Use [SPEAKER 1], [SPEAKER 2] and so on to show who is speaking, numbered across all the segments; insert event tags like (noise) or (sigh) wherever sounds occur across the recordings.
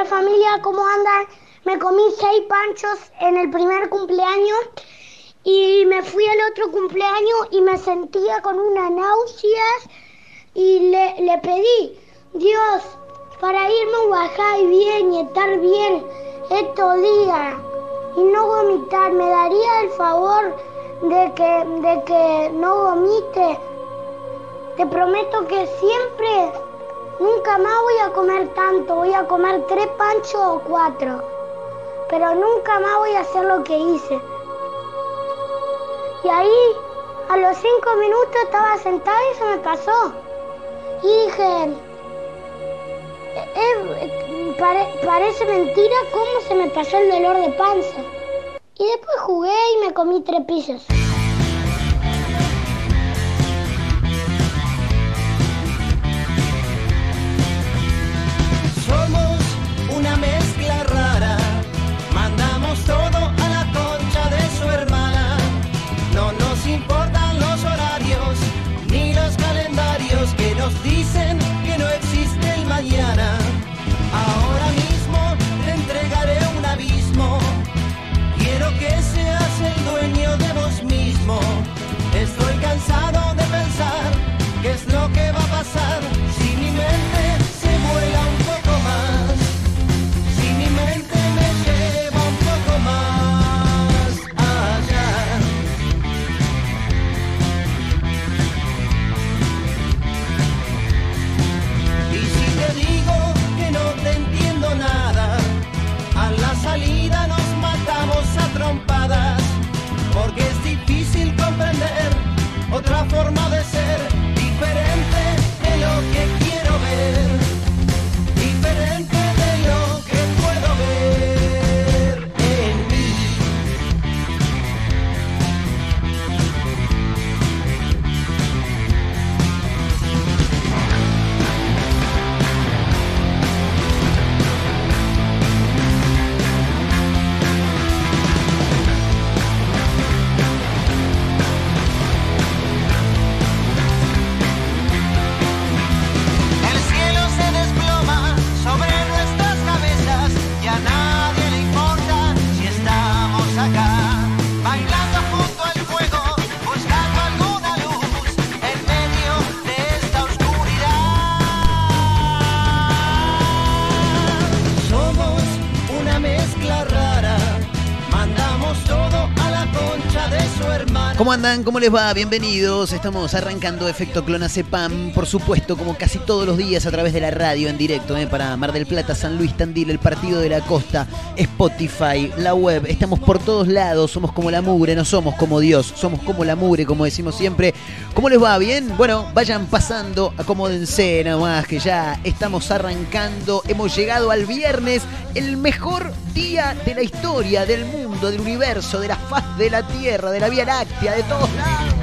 [SPEAKER 1] la familia, ¿cómo andan? Me comí seis panchos en el primer cumpleaños y me fui al otro cumpleaños y me sentía con una náuseas y le, le pedí, Dios, para irme a bajar bien y estar bien estos días y no vomitar, ¿me daría el favor de que, de que no vomite? Te prometo que siempre, nunca más voy a comer tanto, voy a comer tres panchos o cuatro, pero nunca más voy a hacer lo que hice. Y ahí, a los cinco minutos estaba sentada y se me pasó. Y dije, "Eh, pare- parece mentira cómo se me pasó el dolor de panza. Y después jugué y me comí tres pizzas.
[SPEAKER 2] Cansado de pensar qué es
[SPEAKER 3] andan? ¿Cómo les va? Bienvenidos. Estamos arrancando Efecto Clonacepam, por supuesto, como casi todos los días a través de la radio en directo, ¿eh? para Mar del Plata, San Luis, Tandil, el Partido de la Costa, Spotify, la web. Estamos por todos lados, somos como la mugre, no somos como Dios, somos como la mugre, como decimos siempre. ¿Cómo les va? ¿Bien? Bueno, vayan pasando, acomódense nomás, que ya estamos arrancando. Hemos llegado al viernes, el mejor día de la historia, del mundo, del universo, de la faz de la Tierra, de la Vía Láctea, de todos lados.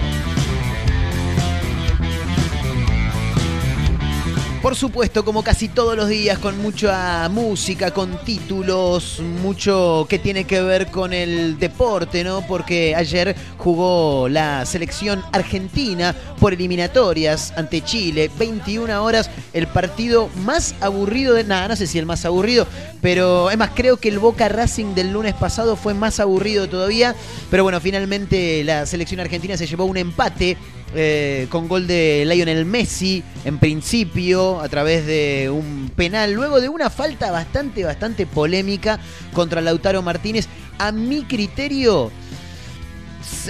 [SPEAKER 3] Por supuesto, como casi todos los días, con mucha música, con títulos, mucho que tiene que ver con el deporte, ¿no? Porque ayer jugó la selección argentina por eliminatorias ante Chile, 21 horas, el partido más aburrido de nada, no sé si el más aburrido, pero es más, creo que el Boca Racing del lunes pasado fue más aburrido todavía, pero bueno, finalmente la selección argentina se llevó un empate eh, con gol de Lionel Messi en principio a través de un penal, luego de una falta bastante, bastante polémica contra Lautaro Martínez. A mi criterio,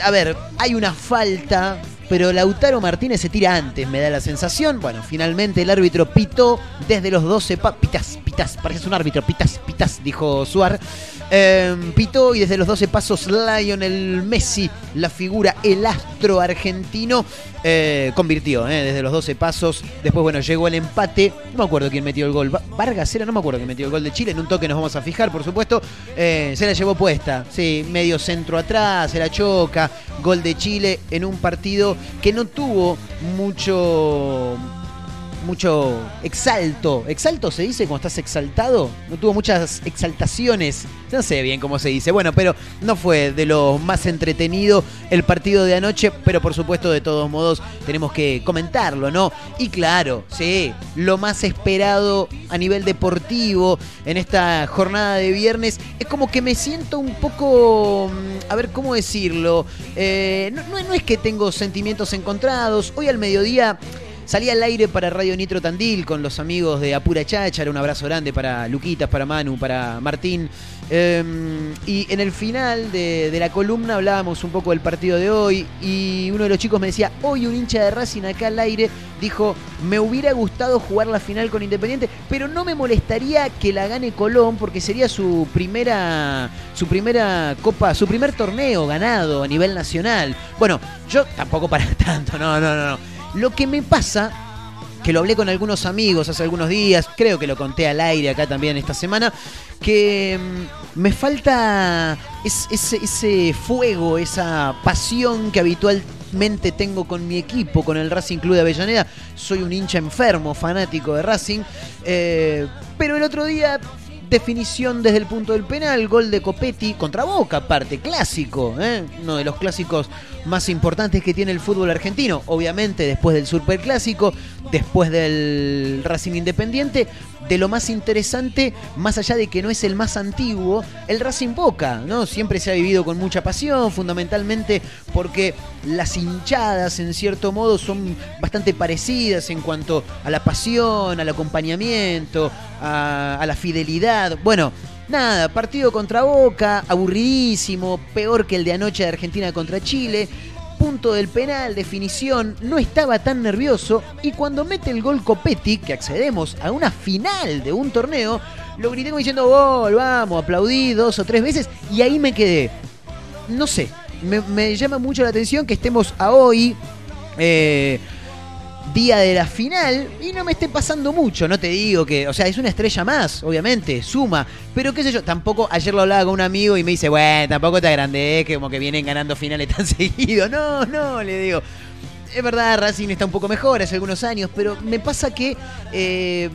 [SPEAKER 3] a ver, hay una falta, pero Lautaro Martínez se tira antes, me da la sensación. Bueno, finalmente el árbitro pitó desde los 12 pa pitas, pitas, pareces un árbitro, pitas, pitas, dijo Suar. Eh, pitó y desde los 12 pasos Lionel Messi, la figura, el astro argentino, eh, convirtió eh, desde los 12 pasos. Después, bueno, llegó el empate. No me acuerdo quién metió el gol. Va- Vargas era, no me acuerdo quién metió el gol de Chile. En un toque nos vamos a fijar, por supuesto. Eh, se la llevó puesta. Sí, medio centro atrás, se la choca. Gol de Chile en un partido que no tuvo mucho mucho exalto. ¿Exalto se dice cuando estás exaltado? No tuvo muchas exaltaciones. No sé bien cómo se dice. Bueno, pero no fue de lo más entretenido el partido de anoche, pero por supuesto, de todos modos, tenemos que comentarlo, ¿no? Y claro, sí, lo más esperado a nivel deportivo en esta jornada de viernes es como que me siento un poco. mm, A ver, ¿cómo decirlo? Eh, no, no- no es que tengo sentimientos encontrados. Hoy al mediodía. Salí al aire para Radio Nitro Tandil con los amigos de Apura Cháchara. Un abrazo grande para Luquitas, para Manu, para Martín. Eh, y en el final de, de la columna hablábamos un poco del partido de hoy. Y uno de los chicos me decía: Hoy un hincha de Racing acá al aire dijo: Me hubiera gustado jugar la final con Independiente, pero no me molestaría que la gane Colón porque sería su primera, su primera copa, su primer torneo ganado a nivel nacional. Bueno, yo tampoco para (laughs) tanto, no, no, no. no. Lo que me pasa, que lo hablé con algunos amigos hace algunos días, creo que lo conté al aire acá también esta semana, que mm, me falta es- ese, ese fuego, esa pasión que habitualmente tengo con mi equipo, con el Racing Club de Avellaneda. Soy un hincha enfermo, fanático de Racing, eh, pero el otro día definición desde el punto del penal, gol de Copetti contra Boca, aparte, clásico, ¿eh? uno de los clásicos más importantes que tiene el fútbol argentino, obviamente después del Superclásico, después del Racing Independiente, de lo más interesante, más allá de que no es el más antiguo, el Racing Boca, ¿no? Siempre se ha vivido con mucha pasión, fundamentalmente porque las hinchadas, en cierto modo, son bastante parecidas en cuanto a la pasión, al acompañamiento, a, a la fidelidad. Bueno, nada, partido contra Boca, aburridísimo, peor que el de anoche de Argentina contra Chile. Punto del penal, definición, no estaba tan nervioso y cuando mete el gol Copetti, que accedemos a una final de un torneo, lo grité como diciendo gol, vamos, aplaudí dos o tres veces y ahí me quedé. No sé, me, me llama mucho la atención que estemos a hoy, eh, día de la final, y no me esté pasando mucho, no te digo que, o sea, es una estrella más, obviamente, suma, pero qué sé yo, tampoco, ayer lo hablaba con un amigo y me dice, bueno, tampoco te agrandes, que como que vienen ganando finales tan (laughs) seguido, no, no, le digo. Es verdad, Racing está un poco mejor hace algunos años, pero me pasa que eh,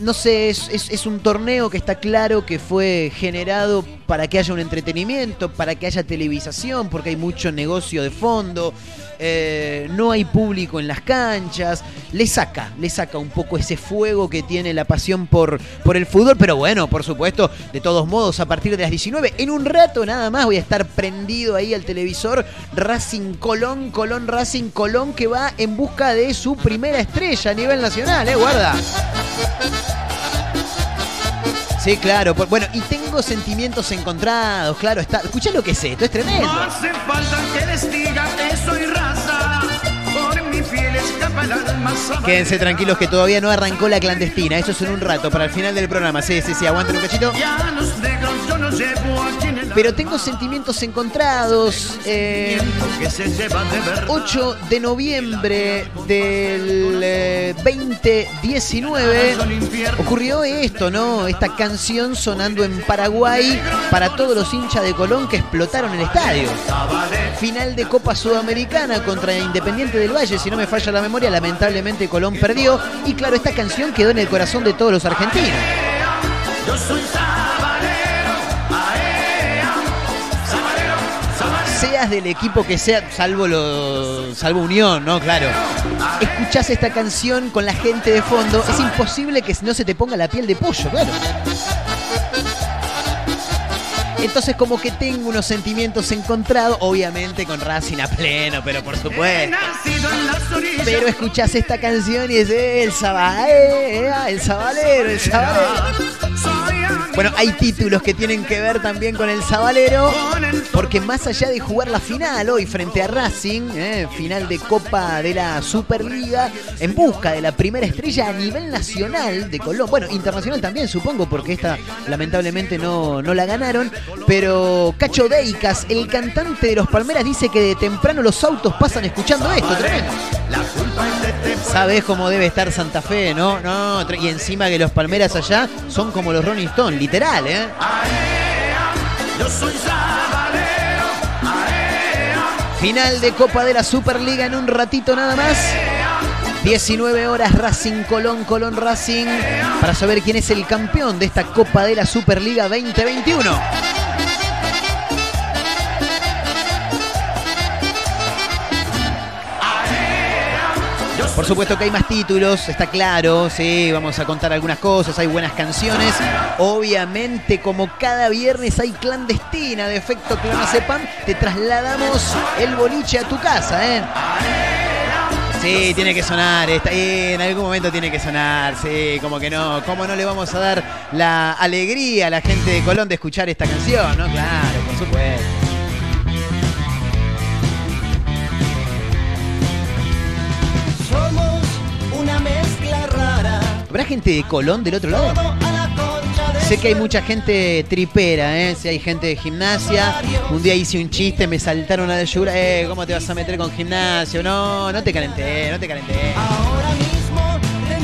[SPEAKER 3] no sé, es, es- es un torneo que está claro que fue generado para que haya un entretenimiento, para que haya televisación, porque hay mucho negocio de fondo, eh, no hay público en las canchas, le saca, le saca un poco ese fuego que tiene la pasión por, por el fútbol, pero bueno, por supuesto, de todos modos, a partir de las 19, en un rato nada más voy a estar prendido ahí al televisor, Racing Colón, Colón Racing Colón, que va en busca de su primera estrella a nivel nacional, eh, guarda. Sí, claro. por- Bueno, y tengo sentimientos encontrados, claro. Está, escuchá lo que es esto, es tremendo.
[SPEAKER 4] No hace falta que les diga que soy raza. Por mi piel escapa el alma
[SPEAKER 3] Quédense tranquilos que todavía no arrancó la clandestina. Eso es en un rato, para el final del programa. Sí, sí, sí, aguanten un cachito.
[SPEAKER 4] Ya los negros
[SPEAKER 3] Pero tengo sentimientos encontrados. eh,
[SPEAKER 4] que se lleva de verdad.
[SPEAKER 3] 8 de noviembre del eh, 2019 ocurrió esto, ¿no? Esta canción sonando en Paraguay para todos los hinchas de Colón que explotaron el estadio. Final de Copa Sudamericana contra Independiente del Valle, si no me falla la memoria, lamentablemente Colón perdió. Y claro, esta canción quedó en el corazón de todos los argentinos.
[SPEAKER 4] Yo soy
[SPEAKER 3] seas del equipo que sea, salvo lo, salvo Unión, ¿no? Claro. Escuchás esta canción con la gente de fondo, es imposible que no se te ponga la piel de pollo, claro. Entonces como que tengo unos sentimientos encontrados, obviamente con Racing a pleno, pero por supuesto. Pero escuchás esta canción y es el sabalero, el sabalero, el sabalero. Bueno, hay títulos que tienen que ver también con el Sabalero, porque más allá de jugar la final hoy frente a Racing, eh, final de Copa de la Superliga, en busca de la primera estrella a nivel nacional de Colón, bueno, internacional también supongo, porque esta lamentablemente no, no la ganaron, pero Cacho Deicas, el cantante de los Palmeras, dice que de temprano los autos pasan escuchando esto, tremendo.
[SPEAKER 4] La culpa es de
[SPEAKER 3] Sabes cómo debe estar Santa Fe, ¿no? No, y encima que los Palmeras allá son como los Rolling Stones, literal, ¿eh? Final de Copa de la Superliga en un ratito nada más. 19 horas Racing Colón, Colón Racing, para saber quién es el campeón de esta Copa de la Superliga 2021. Por supuesto que hay más títulos, está claro, sí, vamos a contar algunas cosas, hay buenas canciones. Obviamente, como cada viernes hay clandestina de efecto Clonazepam, te trasladamos el boliche a tu casa, ¿eh? Sí, tiene que sonar, está, en algún momento tiene que sonar, sí, como que no, ¿cómo no le vamos a dar la alegría a la gente de Colón de escuchar esta canción, no? Claro, por supuesto. ¿Habrá gente de Colón del otro lado? Sé que hay mucha gente tripera, ¿eh? Si hay gente de gimnasia. Un día hice un chiste, me saltaron a la yugular. Eh, ¿cómo te vas a meter con gimnasio? No, no te calenté, no te calenté.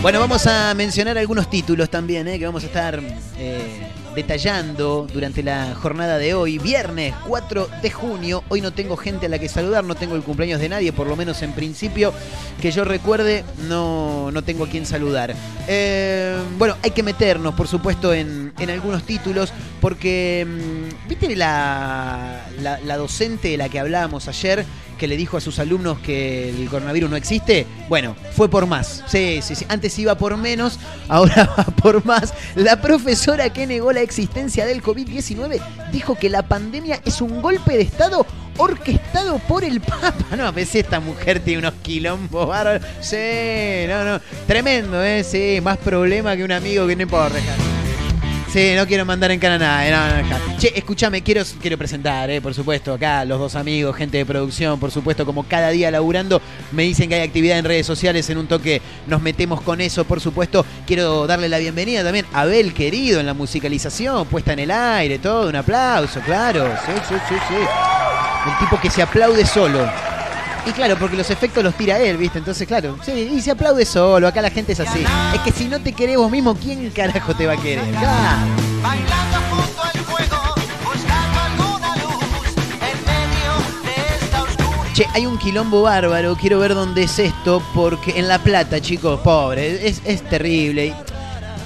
[SPEAKER 3] Bueno, vamos a mencionar algunos títulos también, ¿eh? que vamos a estar eh, detallando durante la jornada de hoy, viernes 4 de junio. Hoy no tengo gente a la que saludar, no tengo el cumpleaños de nadie, por lo menos en principio, que yo recuerde, no, no tengo a quien saludar. Eh, bueno, hay que meternos, por supuesto, en, en algunos títulos, porque, mm, ¿viste la, la, la docente de la que hablábamos ayer? Que le dijo a sus alumnos que el coronavirus no existe, bueno, fue por más. Sí, sí, sí. Antes iba por menos, (laughs) ahora va por más. La profesora que negó la existencia del COVID-19 dijo que la pandemia es un golpe de Estado orquestado por el Papa. (laughs) No, pues esta mujer tiene unos quilombos bárbaros. Sí, no, no. Tremendo, ¿eh? Sí, más problema que un amigo que no importa. Sí, no quiero mandar en cara no, ja. Che, escúchame, quiero, quiero presentar, eh, por supuesto, acá los dos amigos, gente de producción, por supuesto, como cada día laburando, me dicen que hay actividad en redes sociales, en un toque nos metemos con eso, por supuesto. Quiero darle la bienvenida también a Abel, querido, en la musicalización, puesta en el aire, todo, un aplauso, claro. Sí, sí, sí, sí. Tipo que se aplaude solo. Y claro, porque los efectos los tira él, ¿viste? Entonces, claro, sí, y se aplaude solo, acá la gente es así. Es que si no te querés vos mismo, ¿quién carajo te va a querer? Claro.
[SPEAKER 2] Bailando junto al fuego, buscando alguna luz en medio de esta oscuridad.
[SPEAKER 3] Che, hay un quilombo bárbaro, quiero ver dónde es esto, porque en La Plata, chicos, pobre, es, es terrible.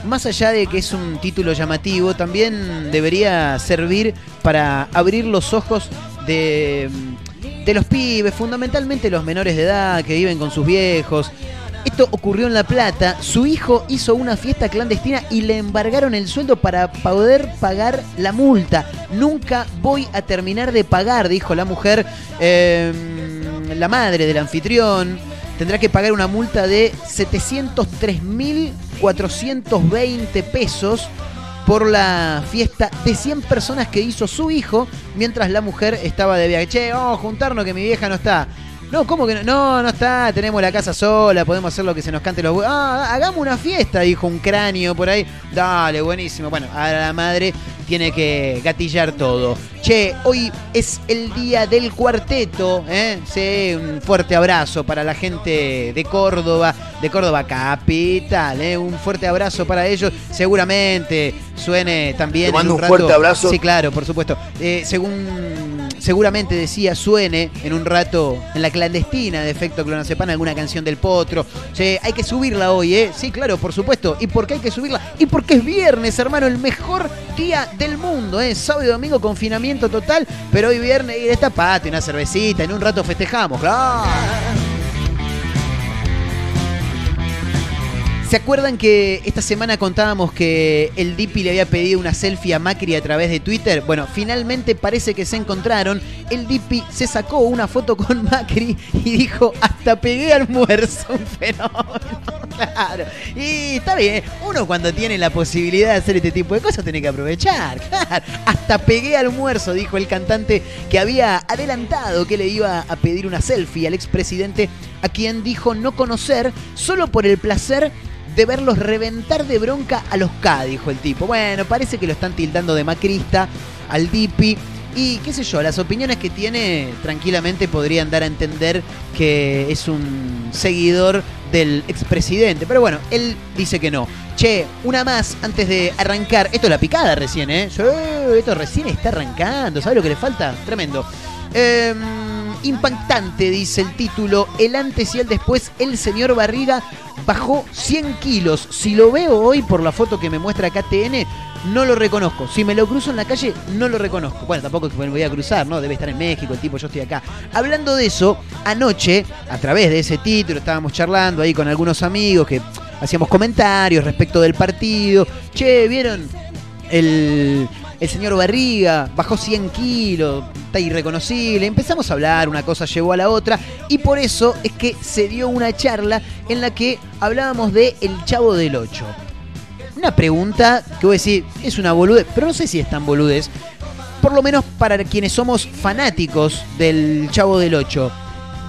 [SPEAKER 3] Más allá de que es un título llamativo, también debería servir para abrir los ojos de, de los pibes, fundamentalmente los menores de edad que viven con sus viejos. Esto ocurrió en La Plata. Su hijo hizo una fiesta clandestina y le embargaron el sueldo para poder pagar la multa. Nunca voy a terminar de pagar, dijo la mujer. Eh, la madre del anfitrión tendrá que pagar una multa de 703.420 pesos por la fiesta de 100 personas que hizo su hijo mientras la mujer estaba de viaje. Che, vamos a juntarnos que mi vieja no está. No, ¿cómo que no? No, no está, tenemos la casa sola, podemos hacer lo que se nos cante los Ah, hagamos una fiesta, dijo un cráneo por ahí. Dale, buenísimo. Bueno, a la madre tiene que gatillar todo. Che, hoy es el día del cuarteto, ¿eh? Sí, un fuerte abrazo para la gente de Córdoba, de Córdoba capital, ¿eh? Un fuerte abrazo para ellos. Seguramente suene también.
[SPEAKER 5] Te mando
[SPEAKER 3] en
[SPEAKER 5] un
[SPEAKER 3] rato-
[SPEAKER 5] fuerte abrazo.
[SPEAKER 3] Sí, claro, por supuesto. Eh, según seguramente decía suene en un rato en la clandestina de efecto clonazepam alguna canción del potro. Che, hay que subirla hoy, ¿eh? Sí, claro, por supuesto. ¿Y por qué hay que subirla? Y porque es viernes, hermano, el mejor día del mundo, ¿eh? Sábado y domingo confinamiento total, pero hoy viernes y destapate una cervecita, en un rato festejamos, claro. ¿Se acuerdan que esta semana contábamos que el Dipi le había pedido una selfie a Macri a través de Twitter? Bueno, finalmente parece que se encontraron. El Dipi se sacó una foto con (laughs) Macri y dijo, hasta pegué almuerzo. Un fenómeno, (laughs) claro. Y está bien, uno cuando tiene la posibilidad de hacer este tipo de cosas tiene que aprovechar, claro. Hasta pegué almuerzo, dijo el cantante que había adelantado que le iba a pedir una selfie al expresidente a quien dijo no conocer solo por el placer de verlos reventar de bronca a los K, dijo el tipo. Bueno, parece que lo están tildando de macrista al Dipi. Y qué sé yo, las opiniones que tiene tranquilamente podrían dar a entender que es un seguidor del expresidente. Pero bueno, él dice que no. Che, una más antes de arrancar. Esto es la picada recién, ¿eh? Esto recién está arrancando. ¿Sabes lo que le falta? Tremendo. Em, Impactante, dice el título, el antes y el después, el señor Barriga bajó 100 kilos. Si lo veo hoy por la foto que me muestra acá TN, no lo reconozco. Si me lo cruzo en la calle, no lo reconozco. Bueno, tampoco es que me voy a cruzar, ¿no? Debe estar en México, el tipo, yo estoy acá. Hablando de eso, anoche, a través de ese título, estábamos charlando ahí con algunos amigos que hacíamos comentarios respecto del partido. Che, ¿vieron el, el señor Barriga? Bajó 100 kilos, está irreconocible. Empezamos a hablar, una cosa llevó a la otra, y por eso es que se dio una charla en la que hablábamos de El Chavo del 8 una pregunta que voy a decir, es una boludez, pero no sé si es tan boludez. Por lo menos para quienes somos fanáticos del Chavo del 8.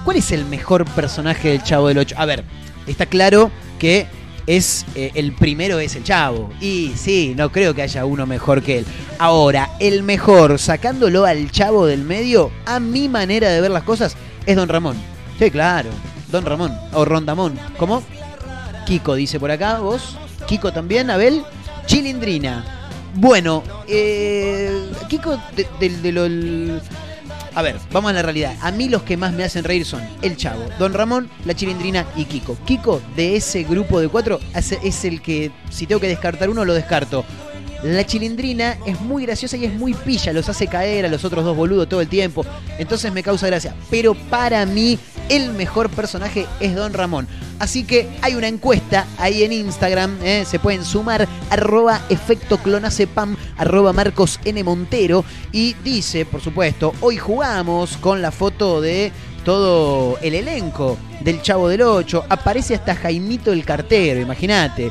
[SPEAKER 3] ¿Cuál es el mejor personaje del Chavo del 8? A ver, está claro que es eh, el primero es el Chavo. Y sí, no creo que haya uno mejor que él. Ahora, el mejor, sacándolo al Chavo del medio, a mi manera de ver las cosas, es Don Ramón. Sí, claro. Don Ramón. O Rondamón. ¿Cómo? Kiko dice por acá, vos. Kiko también, Abel. Chilindrina. Bueno, eh, Kiko de, A ver, vamos a la realidad. A mí los que más me hacen reír son El Chavo, Don Ramón, La Chilindrina y Kiko. Kiko, de ese grupo de cuatro, es el que, si tengo que descartar uno, lo descarto. La chilindrina es muy graciosa y es muy pilla, los hace caer a los otros dos boludos todo el tiempo. Entonces me causa gracia. Pero para mí, el mejor personaje es Don Ramón. Así que hay una encuesta ahí en Instagram, ¿eh? se pueden sumar, arroba efecto clonacepam, arroba Marcos N. Montero. Y dice, por supuesto, hoy jugamos con la foto de todo el elenco del Chavo del 8. Aparece hasta Jaimito el cartero, imagínate.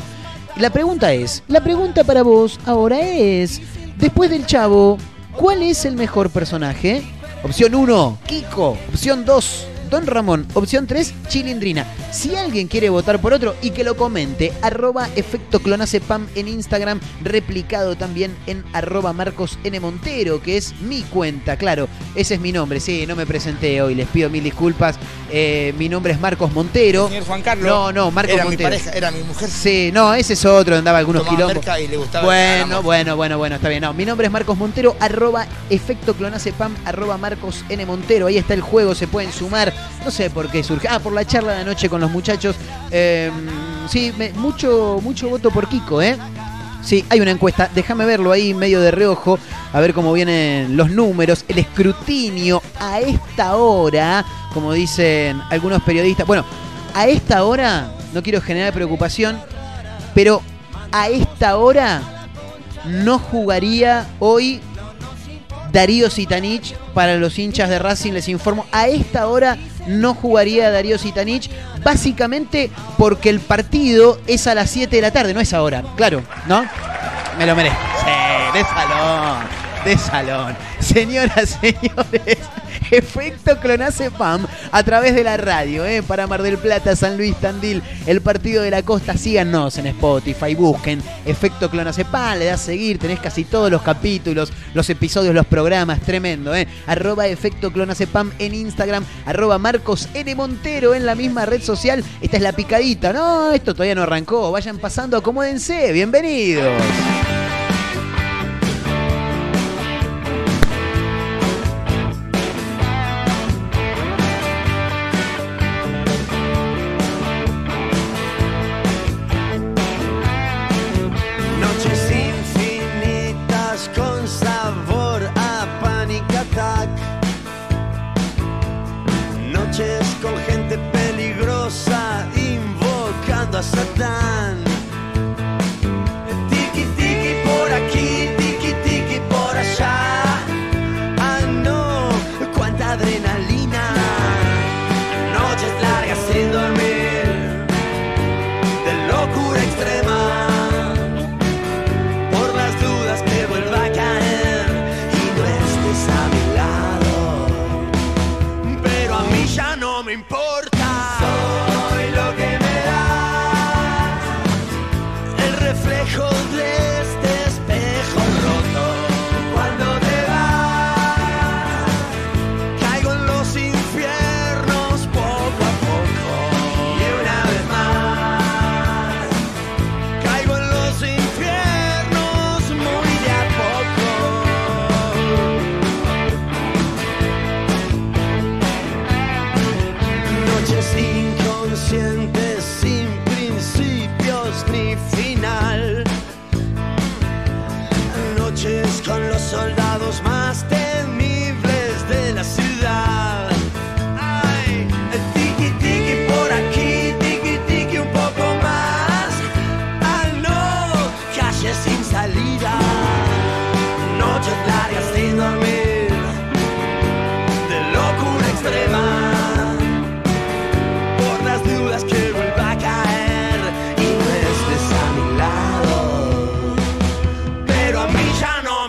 [SPEAKER 3] La pregunta es, la pregunta para vos ahora es, después del Chavo, ¿cuál es el mejor personaje? Opción 1, Kiko. Opción 2, Don Ramón. Opción 3, Chilindrina. Si alguien quiere votar por otro y que lo comente, arroba efecto clonacepam en Instagram, replicado también en arroba Marcos N. Montero, que es mi cuenta, claro, ese es mi nombre, sí, no me presenté hoy, les pido mil disculpas. Eh, mi nombre es Marcos Montero.
[SPEAKER 5] Señor Juan Carlos.
[SPEAKER 3] No, no, Marcos
[SPEAKER 5] Era mi
[SPEAKER 3] Montero.
[SPEAKER 5] pareja, era mi mujer.
[SPEAKER 3] Sí, no, ese es otro, andaba algunos
[SPEAKER 5] gustaba
[SPEAKER 3] Bueno, bueno, bueno, bueno, está bien. No, mi nombre es Marcos Montero, arroba efecto clonacepam, arroba Marcos N. Montero. Ahí está el juego, se pueden sumar. No sé por qué surge. Ah, por la charla de anoche con los muchachos. Eh, sí, mucho, mucho voto por Kiko, ¿eh? Sí, hay una encuesta, déjame verlo ahí medio de reojo, a ver cómo vienen los números, el escrutinio a esta hora, como dicen algunos periodistas. Bueno, a esta hora, no quiero generar preocupación, pero a esta hora no jugaría hoy Darío Sitanich para los hinchas de Racing, les informo. A esta hora no jugaría Darío Sitanich, básicamente porque el partido es a las 7 de la tarde, no es ahora, claro, ¿no? Me lo merezco. Sí, salón, de salón. Señoras, (laughs) señores, efecto Clonacepam a través de la radio, ¿eh? para Mar del Plata, San Luis, Tandil, el partido de la costa. Síganos en Spotify, busquen efecto Clonacepam, le das seguir, tenés casi todos los capítulos, los episodios, los programas, tremendo, ¿eh? Arroba efecto Clonacepam en Instagram, arroba Marcos N. Montero en la misma red social. Esta es la picadita, no, esto todavía no arrancó, vayan pasando, acomódense, bienvenidos.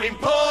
[SPEAKER 2] Ya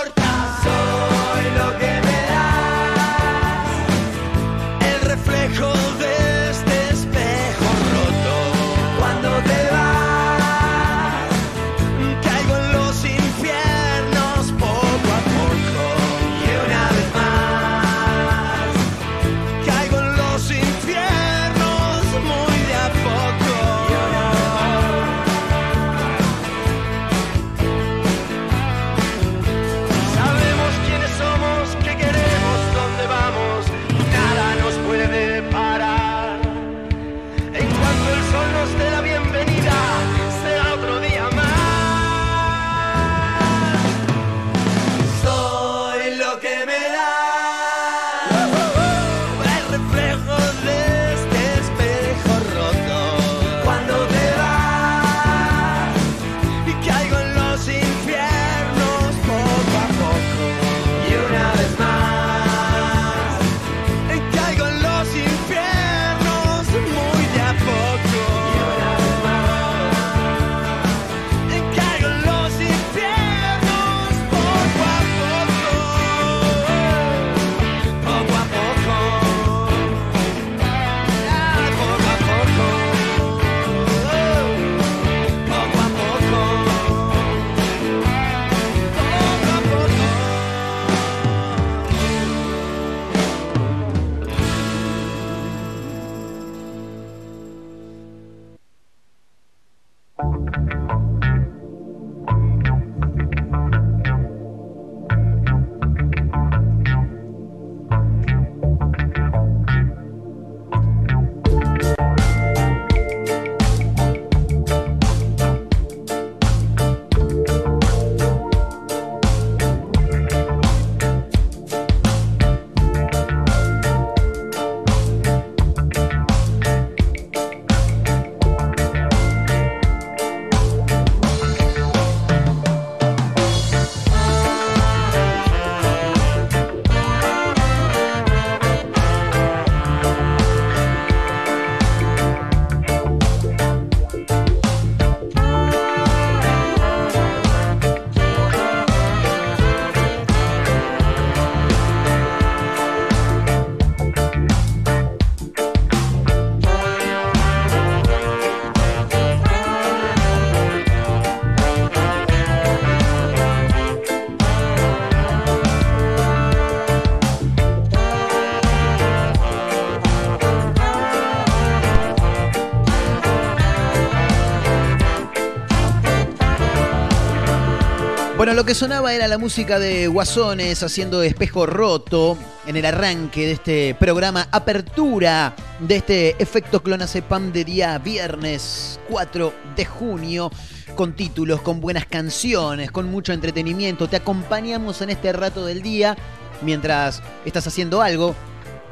[SPEAKER 2] lo que
[SPEAKER 3] sonaba era la música de Guasones haciendo espejo roto en el arranque de este programa, apertura de este efecto Clonazepam de día viernes 4 de junio, con títulos, con buenas canciones, con mucho entretenimiento. Te acompañamos en este rato del día mientras estás haciendo algo.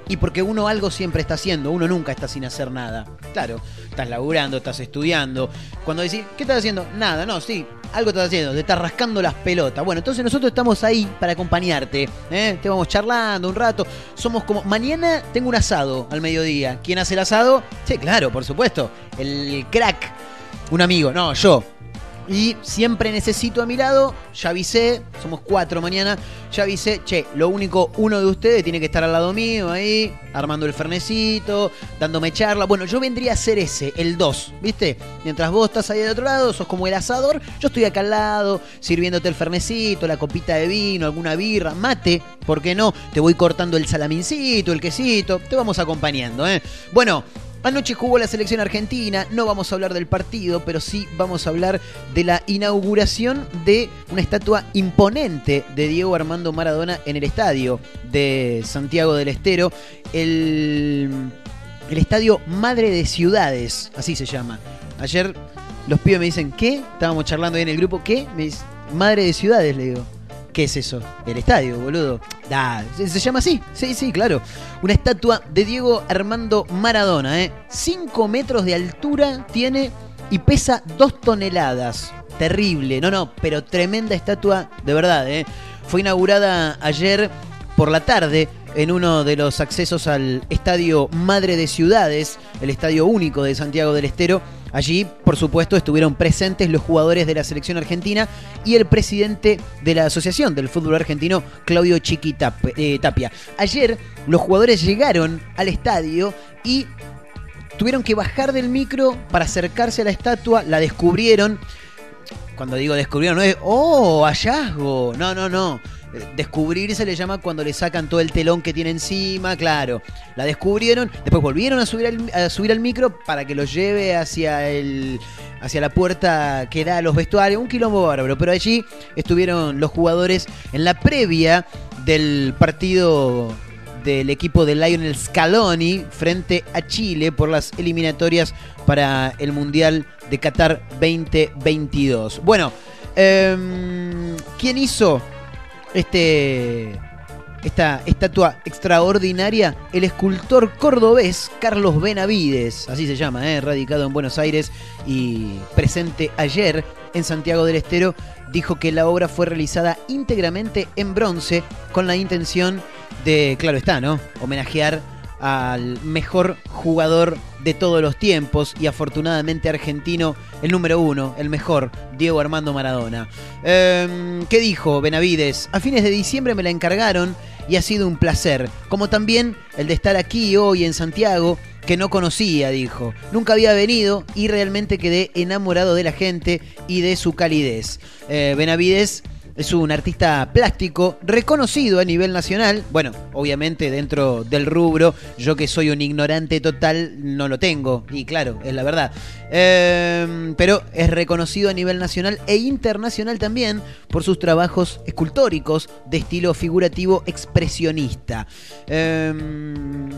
[SPEAKER 3] Y porque uno algo siempre está haciendo, uno nunca está sin hacer nada. Claro, estás laburando, estás estudiando. Cuando decís, ¿qué estás haciendo? Nada, no, sí, algo estás haciendo, te estás rascando las pelotas. Bueno, entonces nosotros estamos ahí para acompañarte. ¿eh? Te vamos charlando un rato. Somos como. Mañana tengo un asado al mediodía. ¿Quién hace el asado? Sí, claro, por supuesto. El crack. Un amigo, no, yo. Y siempre necesito a mi lado, ya avisé, somos cuatro mañana, ya avisé, che, lo único, uno de ustedes tiene que estar al lado mío ahí, armando el fernecito, dándome charla. Bueno, yo vendría a ser ese, el 2, ¿viste? Mientras vos estás ahí del otro lado, sos como el asador, yo estoy acá al lado, sirviéndote el fernecito, la copita de vino, alguna birra, mate, ¿por qué no? Te voy cortando el salamincito, el quesito, te vamos acompañando, ¿eh? Bueno, Anoche jugó la selección argentina, no vamos a hablar del partido, pero sí vamos a hablar de la inauguración de una estatua imponente de Diego Armando Maradona en el estadio de Santiago del Estero, el, el estadio Madre de Ciudades, así se llama. Ayer los pibes me dicen, ¿qué? Estábamos charlando ahí en el grupo, ¿qué? Me dice, Madre de Ciudades, le digo. ¿Qué es eso? El estadio, boludo. Da, se, llama así. Sí, sí, claro. Una estatua de Diego Armando Maradona, ¿eh? 5 metros de altura tiene y pesa 2 toneladas. Terrible. No, no, pero tremenda estatua, de verdad, ¿eh? Fue inaugurada ayer por la tarde en uno de los accesos al Estadio Madre de Ciudades, el Estadio Único de Santiago del Estero. Allí, por supuesto, estuvieron presentes los jugadores de la selección argentina y el presidente de la Asociación del Fútbol Argentino, Claudio Chiqui eh, Tapia. Ayer los jugadores llegaron al estadio y tuvieron que bajar del micro para acercarse a la estatua, la descubrieron. Cuando digo descubrieron, no es, oh, hallazgo. No, no, no. Descubrir se le llama cuando le sacan todo el telón que tiene encima, claro. La descubrieron, después volvieron a subir al, a subir al micro para que los lleve hacia el hacia la puerta que da a los vestuarios, un quilombo bárbaro, pero allí estuvieron los jugadores en la previa del partido del equipo de Lionel Scaloni frente a Chile por las eliminatorias para el Mundial de Qatar 2022. Bueno, em, ¿quién hizo este, esta estatua extraordinaria? El escultor cordobés Carlos Benavides, así se llama, eh, radicado en Buenos Aires y presente ayer en Santiago del Estero, dijo que la obra fue realizada íntegramente en bronce con la intención de, claro está, ¿no? Homenajear al mejor jugador de todos los tiempos y afortunadamente argentino, el número uno, el mejor, Diego Armando Maradona. Em, ¿Qué dijo Benavides? A fines de diciembre me la encargaron y ha sido un placer, como también el de estar aquí hoy en Santiago, que no conocía, dijo. Nunca había venido y realmente quedé enamorado de la gente y de su calidez. Eh, Benavides es un artista plástico reconocido a nivel nacional. Bueno, obviamente dentro del rubro, yo que soy un ignorante total, no lo tengo. Y claro, es la verdad. Eh, pero es reconocido a nivel nacional e internacional también por sus trabajos escultóricos de estilo figurativo expresionista. Eh,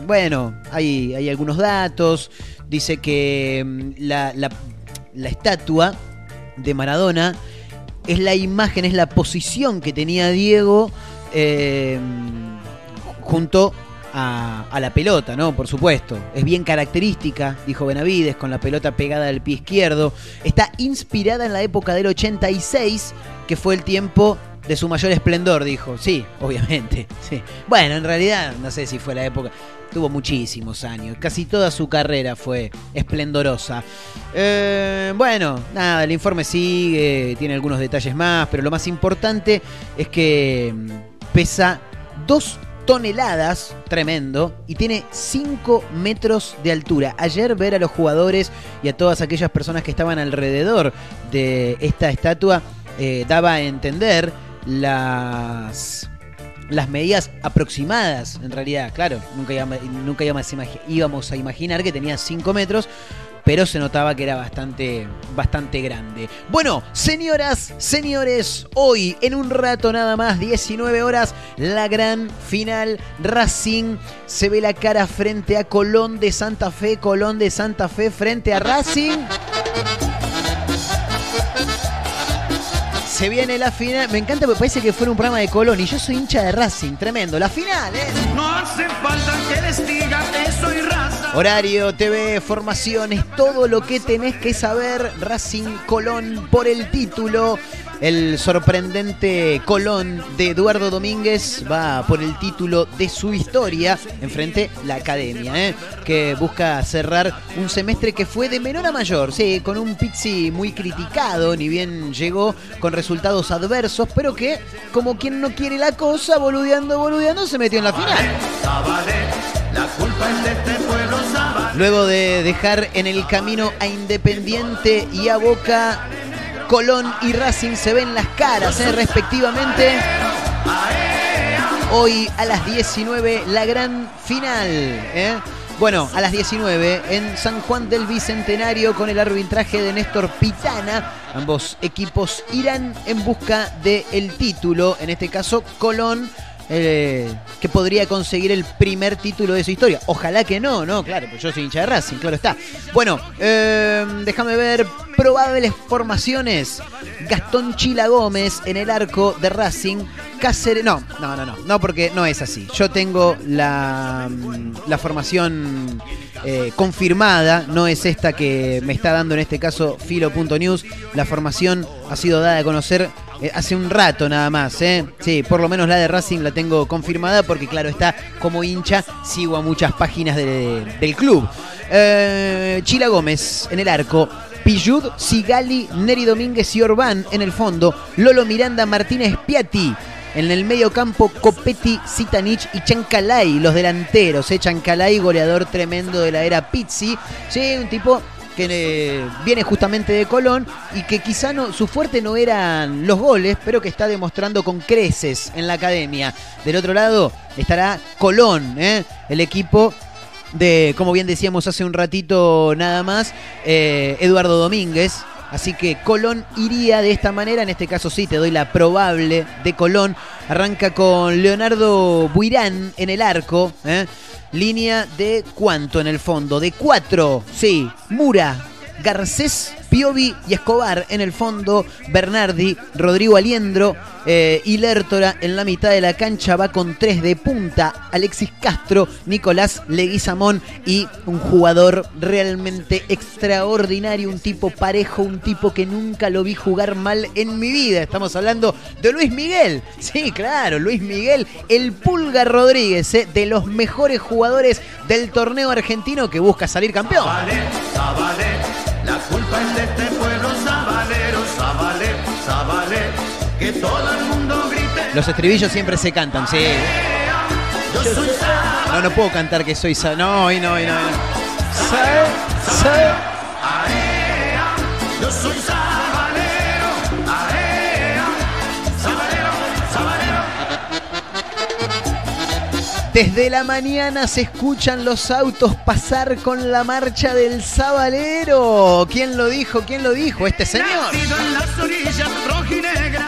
[SPEAKER 3] bueno, hay, hay algunos datos. Dice que la, la- la estatua de Maradona es la imagen, es la posición que tenía Diego eh, junto a, a la pelota, ¿no? Por supuesto. Es bien característica, dijo Benavides, con la pelota pegada al pie izquierdo. Está inspirada en la época del 86, que fue el tiempo de su mayor esplendor, dijo. Sí, obviamente. (laughs) Sí. Bueno, en realidad, no sé si fue la época. Tuvo muchísimos años. Casi toda su carrera fue esplendorosa. Eh, bueno, nada, el informe sigue, tiene algunos detalles más, pero lo más importante es que mm, pesa dos toneladas, tremendo, y tiene 5 metros de altura. Ayer ver a los jugadores y a todas aquellas personas que estaban alrededor de esta estatua eh, daba a entender las las medidas aproximadas, en realidad, claro, nunca, íbamos- nunca íbamos, a imaginar que tenía 5 metros, pero se notaba que era bastante, bastante grande. Bueno, señoras, señores, hoy en un rato nada más, 19 horas, la gran final. Racing se ve la cara frente a Colón de Santa Fe, Colón de Santa Fe frente a Racing. Se viene la final. Me encanta porque parece que fuera un programa de Colón y yo soy hincha de Racing. Tremendo. La final, ¿eh?
[SPEAKER 4] No hace falta que les diga que soy raza.
[SPEAKER 3] Horario, TV, formaciones, todo lo que tenés que saber. Racing Colón por el título. El sorprendente Colón de Eduardo Domínguez va por el título de su historia. Enfrente la academia, ¿eh? que busca cerrar un semestre que fue de menor a mayor. Sí, con un Pizzi muy criticado, ni bien llegó con resultados adversos, pero que, como quien no quiere la cosa, boludeando, boludeando, se metió en la final. Luego de dejar en el camino a Independiente y a Boca, Colón y Racing se ven las caras, ¿eh? respectivamente. Hoy a las 19 la gran final. ¿eh? Bueno, a las 19 en San Juan del Bicentenario con el arbitraje de Néstor Pitana. Ambos equipos irán en busca del título, en este caso Colón. Eh, que podría conseguir el primer título de su historia. Ojalá que no, no, claro, pues yo soy hincha de Racing, claro está. Bueno, eh, déjame ver probables formaciones. Gastón Chila Gómez en el arco de Racing, Cáceres. No, no, no, no. No, porque no es así. Yo tengo la, mm, la formación eh, confirmada. No es esta que me está dando en este caso Filo.news. La formación ha sido dada a conocer eh, hace un rato nada más. ¿eh? Sí, por lo menos la de Racing la tengo confirmada porque, claro, está como hincha. Sigo a muchas páginas de- del club. Eh, Chila Gómez en el arco. Pillud, Sigali, Neri Domínguez y Orbán en el fondo. Lolo Miranda, Martínez Piatti. En el medio campo, Copetti, Zitanich y Chancalay, los delanteros. ¿eh? Chancalay, goleador tremendo de la era Pizzi. Sí, un tipo que eh, viene justamente de Colón y que quizá no, su fuerte no eran los goles, pero que está demostrando con creces en la academia. Del otro lado estará Colón, ¿eh? el equipo de, como bien decíamos hace un ratito nada más, eh, Eduardo Domínguez. Así que Colón iría de esta manera, en este caso sí, te doy la probable de Colón. Arranca con Leonardo Buirán en el arco. ¿eh? Línea de cuánto en el fondo? De cuatro, sí. Mura, Garcés, Piovi y Escobar en el fondo, Bernardi, Rodrigo Aliendro eh, y Lertora en la mitad de la cancha va con tres de punta, Alexis Castro, Nicolás Leguizamón y un jugador realmente extraordinario, un tipo parejo, un tipo que nunca lo vi jugar mal en mi vida. Estamos hablando de Luis Miguel, sí, claro, Luis Miguel, el Pulga Rodríguez, eh, de los mejores jugadores del torneo argentino que busca salir campeón.
[SPEAKER 4] Culpa es de este pueblo sabalero, Zabale, Zabale, que todo el mundo grite.
[SPEAKER 3] Los estribillos siempre se cantan, sí.
[SPEAKER 4] Yo soy Zabale,
[SPEAKER 3] No, no puedo cantar que soy sa... No, hoy no, hoy no. hoy no. Sa- sa-
[SPEAKER 4] yo soy
[SPEAKER 3] Desde la mañana se escuchan los autos pasar con la marcha del Sabalero. ¿Quién lo dijo? ¿Quién lo dijo? Este señor.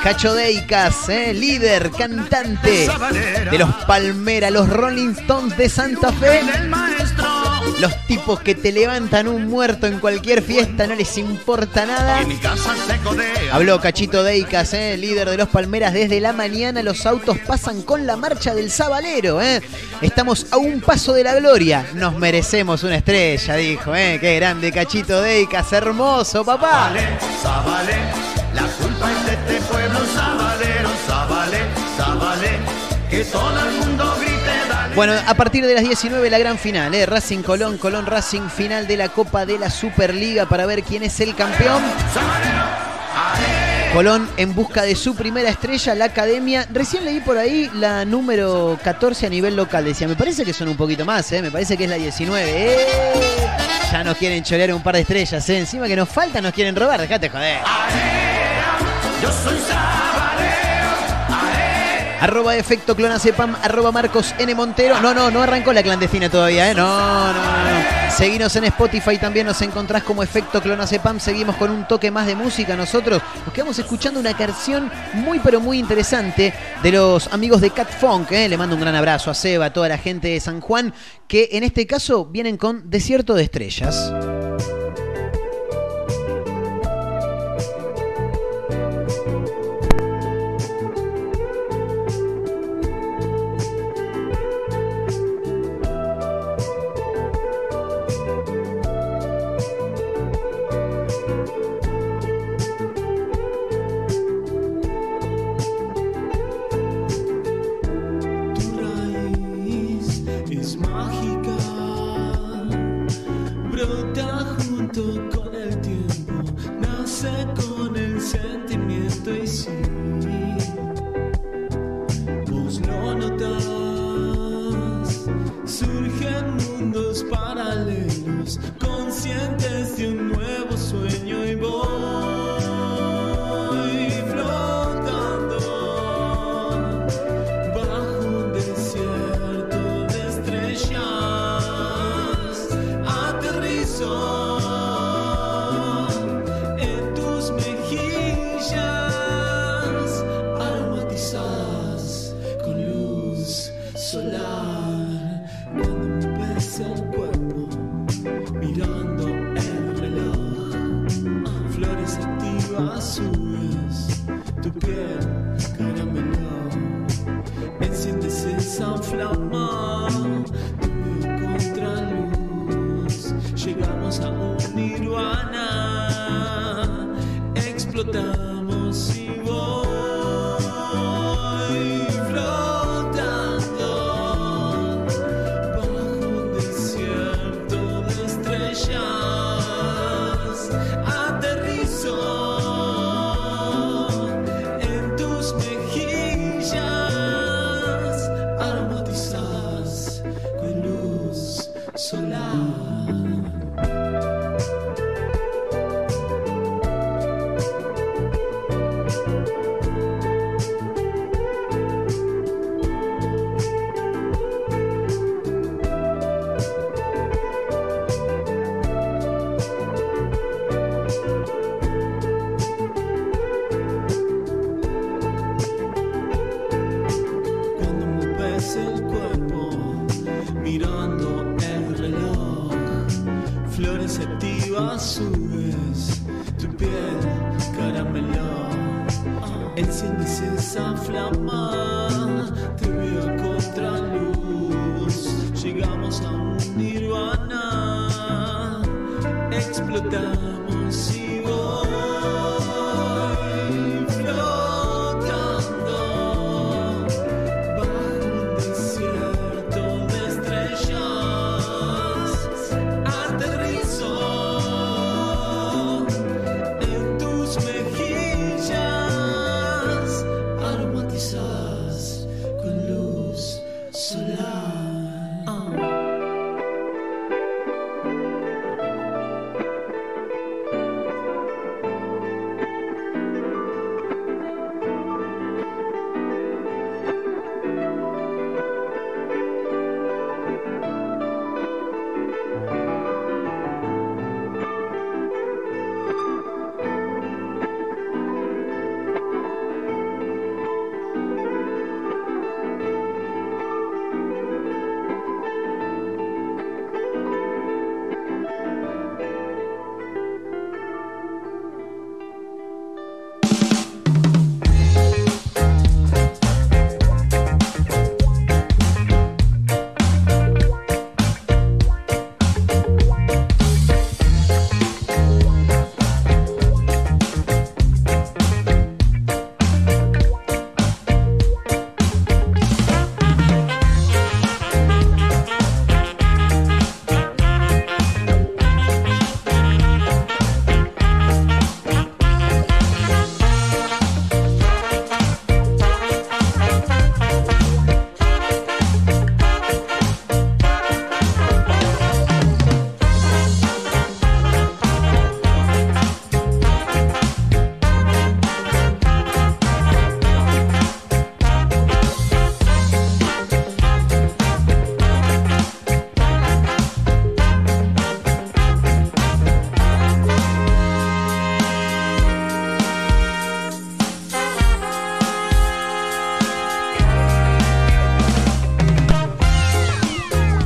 [SPEAKER 3] Cacho Deicas, ¿eh? líder, cantante de los Palmera, los Rolling Stones de Santa Fe. Los tipos que te levantan un muerto en cualquier fiesta, no les importa nada. Habló Cachito Deicas, ¿eh? líder de los Palmeras. Desde la mañana los autos pasan con la marcha del Sabalero. ¿eh? Estamos a un paso de la gloria. Nos merecemos una estrella, dijo. ¿eh? Qué grande Cachito Deicas, hermoso, papá.
[SPEAKER 4] Zabale, Zabale, la culpa es de este pueblo sabalero, Zabale, Zabale, que todo el mundo grite, dale.
[SPEAKER 3] Bueno, a partir de las 19 la gran final, ¿eh? Racing Colón, Colón Racing, final de la Copa de la Superliga para ver quién es el campeón. Colón en busca de su primera estrella, la academia. Recién leí por ahí la número 14 a nivel local. Decía, me parece que son un poquito más, ¿eh? me parece que es la 19. ¡Eh! Ya nos quieren chorear un par de estrellas, ¿eh? encima que nos falta, nos quieren robar, dejate joder. Arroba efecto clonacepam, arroba Marcos N. Montero. No, no, no arrancó la clandestina todavía, ¿eh? No, no, no. no. Seguinos en Spotify, también nos encontrás como efecto clonacepam. Seguimos con un toque más de música. Nosotros nos quedamos escuchando una canción muy, pero muy interesante de los amigos de Cat Funk. ¿eh? Le mando un gran abrazo a Seba, a toda la gente de San Juan, que en este caso vienen con Desierto de Estrellas.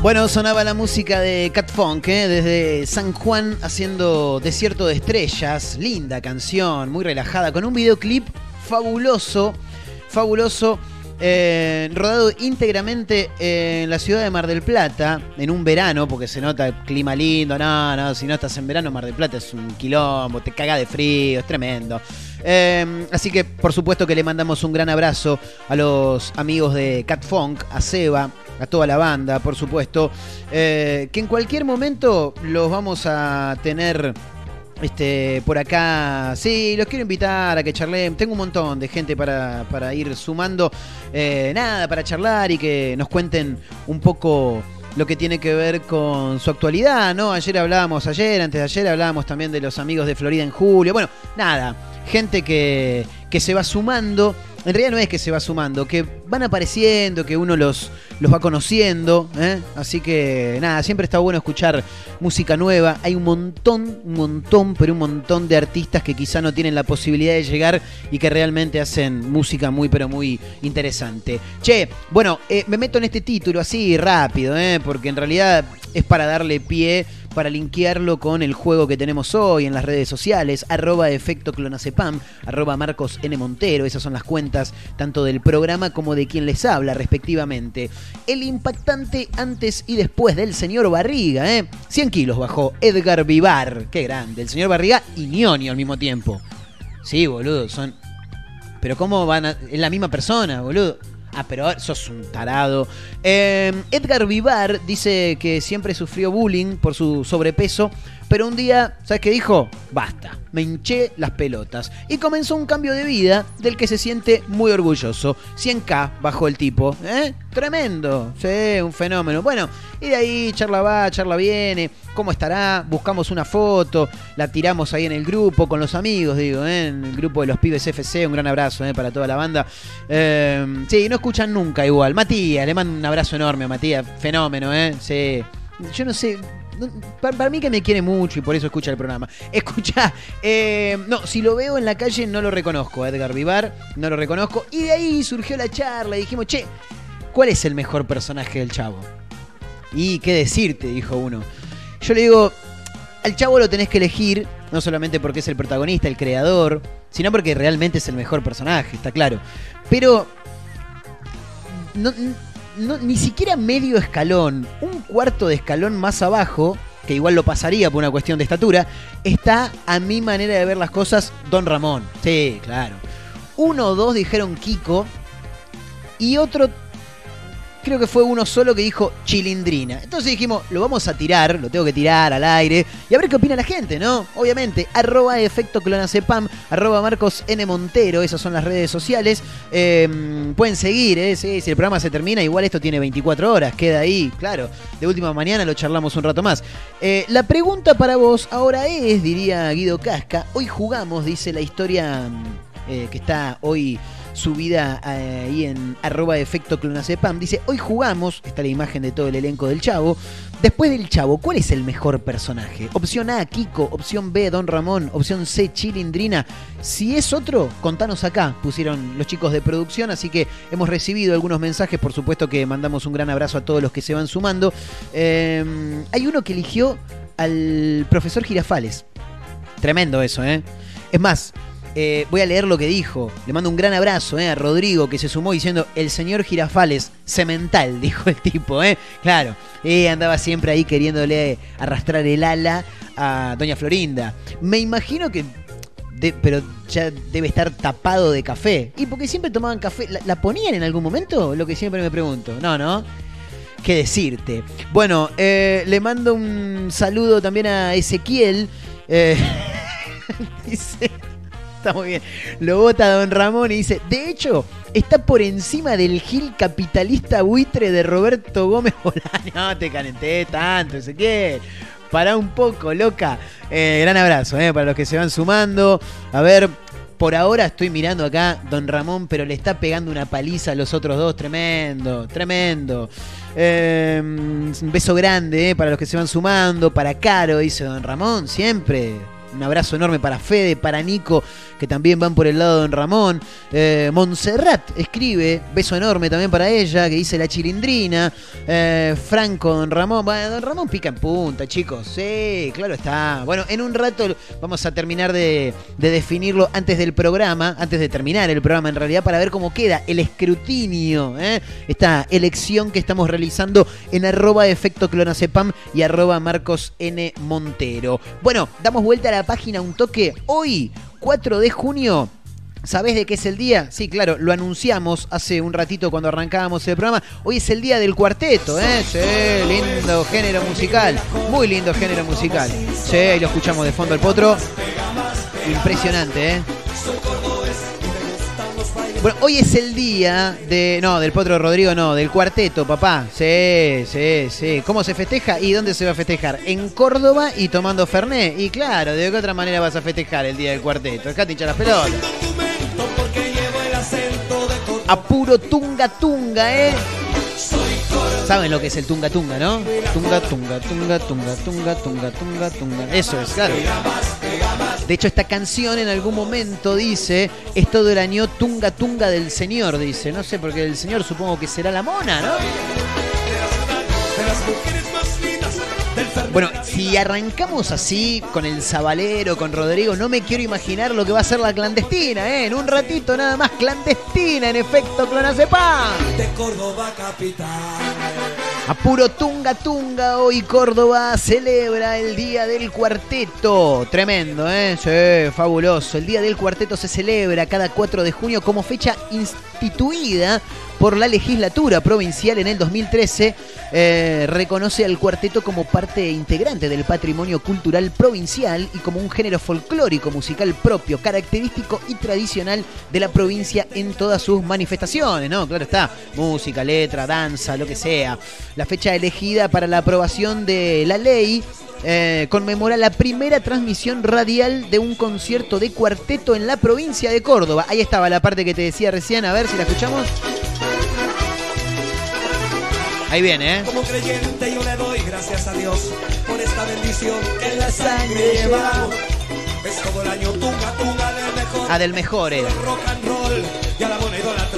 [SPEAKER 3] Bueno, sonaba la música de Cat Funk, ¿eh? desde San Juan haciendo Desierto de Estrellas. Linda canción, muy relajada, con un videoclip fabuloso, fabuloso, eh, rodado íntegramente en la ciudad de Mar del Plata, en un verano, porque se nota el clima lindo. No, no, si no estás en verano, Mar del Plata es un quilombo, te caga de frío, es tremendo. Eh, así que, por supuesto, que le mandamos un gran abrazo a los amigos de Cat Funk, a Seba, a toda la banda, por supuesto, eh, que en cualquier momento los vamos a tener este, por acá. Sí, los quiero invitar a que charlen. Tengo un montón de gente para, para ir sumando. Eh, nada, para charlar y que nos cuenten un poco lo que tiene que ver con su actualidad, ¿no? Ayer hablábamos, ayer, antes de ayer hablábamos también de los amigos de Florida en julio. Bueno, nada, gente que, que se va sumando. En realidad no es que se va sumando, que van apareciendo, que uno los, los va conociendo. ¿eh? Así que nada, siempre está bueno escuchar música nueva. Hay un montón, un montón, pero un montón de artistas que quizá no tienen la posibilidad de llegar y que realmente hacen música muy, pero muy interesante. Che, bueno, eh, me meto en este título así rápido, ¿eh? porque en realidad es para darle pie para linkearlo con el juego que tenemos hoy en las redes sociales, arroba efecto clonacepam, arroba Marcos N. Montero, esas son las cuentas tanto del programa como de quien les habla respectivamente. El impactante antes y después del señor Barriga, ¿eh? 100 kilos bajó Edgar Vivar, qué grande, el señor Barriga y Ñoño al mismo tiempo. Sí, boludo, son... Pero ¿cómo van a... Es la misma persona, boludo. Ah, pero sos un tarado. Eh, Edgar Vivar dice que siempre sufrió bullying por su sobrepeso, pero un día, ¿sabes qué dijo? Basta, me hinché las pelotas. Y comenzó un cambio de vida del que se siente muy orgulloso. 100k bajó el tipo. ¿eh? Tremendo. Sí, un fenómeno. Bueno, y de ahí charla va, charla viene. ¿Cómo estará? Buscamos una foto, la tiramos ahí en el grupo con los amigos, digo, ¿eh? en el grupo de los pibes FC. Un gran abrazo ¿eh? para toda la banda. Eh, sí, no escuchan nunca igual. Matías, le mando un abrazo enorme a Matías. Fenómeno, ¿eh? Sí. Yo no sé, para, mí que me quiere mucho y por eso escucha el programa. (laughs) Escucha, eh, no, si lo veo en la calle no lo reconozco, Edgar Vivar, no lo reconozco. Y de ahí surgió la charla y dijimos, che, ¿cuál es el mejor personaje del chavo? Y qué decirte, dijo uno. Yo le digo, al chavo lo tenés que elegir, no solamente porque es el protagonista, el creador, sino porque realmente es el mejor personaje, está claro. Pero no, ni siquiera medio escalón, un cuarto de escalón más abajo, que igual lo pasaría por una cuestión de estatura, está a mi manera de ver las cosas Don Ramón. Sí, claro. Uno o dos dijeron Kiko y otro creo que fue uno solo que dijo chilindrina. Entonces dijimos, lo vamos a tirar, lo tengo que tirar al aire y a ver qué opina la gente, ¿no? Obviamente, arroba efecto clonacepam, arroba Marcos N. Montero, esas son las redes sociales. Eh, pueden seguir, ¿eh? Si el programa se termina, igual esto tiene 24 horas, queda ahí, claro. De última mañana lo charlamos un rato más. Eh, la pregunta para vos ahora es, diría Guido Casca, hoy jugamos, dice la historia eh, que está hoy subida eh, ahí en arroba efecto clonacepam. Dice, hoy jugamos, está la imagen de todo el elenco del Chavo. Después del Chavo, ¿cuál es el mejor personaje? Opción A, Kiko. Opción B, Don Ramón. Opción C, Chilindrina. Si es otro, contanos acá, pusieron los chicos de producción. Así que hemos recibido algunos mensajes. Por supuesto que mandamos un gran abrazo a todos los que se van sumando. Eh, hay uno que eligió al profesor Girafales. Tremendo eso, ¿eh? Es más, eh, voy a leer lo que dijo. Le mando un gran abrazo eh, a Rodrigo que se sumó diciendo el señor Girafales, cemental, (laughs) dijo el tipo, ¿eh? Claro, eh, andaba siempre ahí queriéndole arrastrar el ala a Doña Florinda. Me imagino que... pero ya debe estar tapado de café. ¿Y porque siempre tomaban café? ¿La, la ponían en algún momento? Lo que siempre me pregunto. No, no. ¿Qué decirte? Bueno, eh, le mando un saludo también a Ezequiel. eh, (laughs) dice, está muy bien. Lo vota Don Ramón y dice, de hecho, está por encima del Gil capitalista buitre de Roberto Gómez Bolaño. (laughs) No te calenté tanto, Ezequiel. Pará un poco, loca. Eh, gran abrazo eh, para los que se van sumando. A ver, por ahora estoy mirando acá Don Ramón, pero le está pegando una paliza a los otros dos. Tremendo, tremendo. Eh, un beso grande eh, para los que se van sumando. Para Caro, dice Don Ramón, siempre. Un abrazo enorme para Fede, para Nico, que también van por el lado de Don Ramón. Eh, Montserrat escribe, beso enorme también para ella, que dice la chilindrina. Eh, Franco, Don Ramón. Bueno, Don Ramón pica en punta, chicos. Sí, claro está. Bueno, en un rato vamos a terminar de, de definirlo antes del programa, antes de terminar el programa en realidad, para ver cómo queda el escrutinio. ¿eh? Esta elección que estamos realizando en arroba efecto clonacepam y arroba Marcos N. Montero. Bueno, damos vuelta a la página un toque. Hoy, 4 de junio. ¿Sabés de qué es el día? Sí, claro, lo anunciamos hace un ratito cuando arrancábamos el programa. Hoy es el día del cuarteto, ¿eh? Sí, lindo género musical. Muy lindo género musical. Sí, ahí lo escuchamos de fondo al potro. Impresionante, ¿eh? Bueno, hoy es el día de. No, del Potro Rodrigo, no, del cuarteto, papá. Sí, sí, sí. ¿Cómo se festeja y dónde se va a festejar? En Córdoba y tomando Fernet. Y claro, ¿de qué otra manera vas a festejar el día del cuarteto? Acá te hincha las pelotas. A puro tunga tunga, ¿eh? Saben lo que es el tunga tunga, ¿no? Tunga tunga, tunga tunga, tunga tunga, tunga tunga. Eso es, claro. De hecho, esta canción en algún momento dice, es todo el año tunga tunga del señor, dice. No sé, porque el señor supongo que será la mona, ¿no?
[SPEAKER 5] De las mujeres más lindas
[SPEAKER 3] Bueno, si arrancamos así con el Zabalero, con Rodrigo, no me quiero imaginar lo que va a ser la clandestina, ¿eh? En un ratito nada más, clandestina, en efecto, clonazepam.
[SPEAKER 5] De Córdoba capital.
[SPEAKER 3] A puro tunga tunga, hoy Córdoba celebra el Día del Cuarteto. Tremendo, ¿eh? Sí, fabuloso. El Día del Cuarteto se celebra cada 4 de junio como fecha instituida por la legislatura provincial en el 2013. Eh, reconoce al cuarteto como parte integrante del patrimonio cultural provincial y como un género folclórico musical propio, característico y tradicional de la provincia en todas sus manifestaciones, ¿no? Claro está, música, letra, danza, lo que sea. La fecha elegida para la aprobación de la ley eh, conmemora la primera transmisión radial de un concierto de cuarteto en la provincia de Córdoba. Ahí estaba la parte que te decía recién, a ver si la escuchamos. Ahí viene, ¿eh?
[SPEAKER 5] Como creyente yo le doy gracias a Dios por esta bendición que en la sangre llevamos. Es como el año tunga tunga del mejor.
[SPEAKER 3] Ah, del mejor era.
[SPEAKER 5] Rock and roll y a la moneda.
[SPEAKER 3] Qué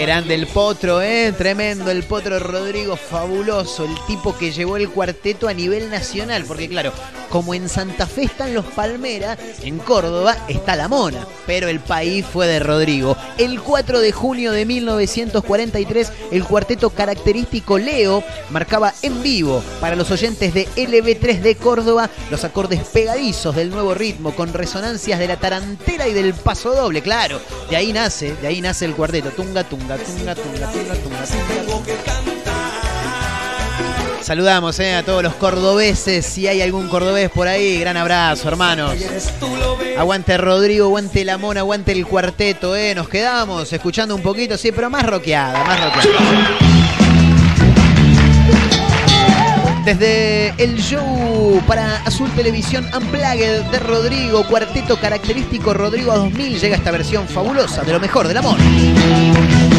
[SPEAKER 3] grande el potro, ¿eh? Tremendo el potro Rodrigo, fabuloso. El tipo que llevó el cuarteto a nivel nacional. Porque claro, como en Santa Fe están los Palmeras, en Córdoba está la Mona. Pero el país fue de Rodrigo. El 4 de junio de 1943, el cuarteto característico Leo marcaba en vivo para los oyentes de LB3 de Córdoba los acordes pegadizos del nuevo ritmo con resonancias de la tarantela y del paso doble. Claro, de ahí nace, de ahí nace el cuarteto. Tunga, tunga, Saludamos eh, a todos los cordobeses. Si hay algún cordobés por ahí, gran abrazo, hermanos. Aguante Rodrigo, aguante la mona, aguante el cuarteto, eh. Nos quedamos escuchando un poquito, sí, pero más roqueada, más roqueada. Desde el show para Azul Televisión Unplugged de Rodrigo, cuarteto característico Rodrigo 2000, llega esta versión fabulosa de lo mejor del amor.
[SPEAKER 6] Hoy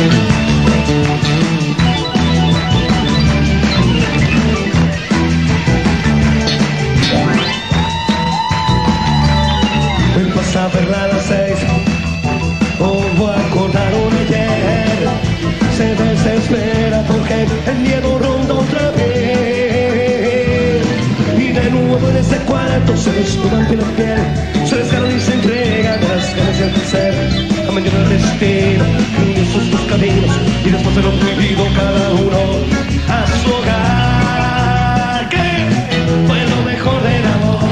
[SPEAKER 6] pasa a verla a las seis. Como acordaron ayer. Se desespera porque el miedo ronda otra vez. Y de nuevo en ese cuarto se desnudan piel a piel. Se desgarran y se entregan a las ganas de A del destino sus sus caminos Y después de lo prohibido cada uno a su hogar Que fue lo mejor del amor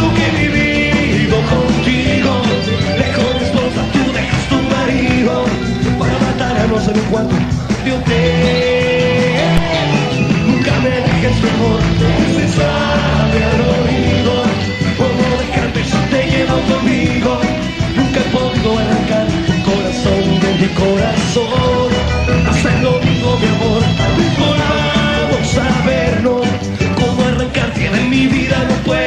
[SPEAKER 6] lo que he vivido contigo. Dejo mi esposa, tú dejas tu marido para matarnos en un cuarto de hotel. Nunca me dejes mejor, corazón. Hasta el domingo, mi amor, volvamos a vernos. Cómo arrancarte de mi vida no puedo.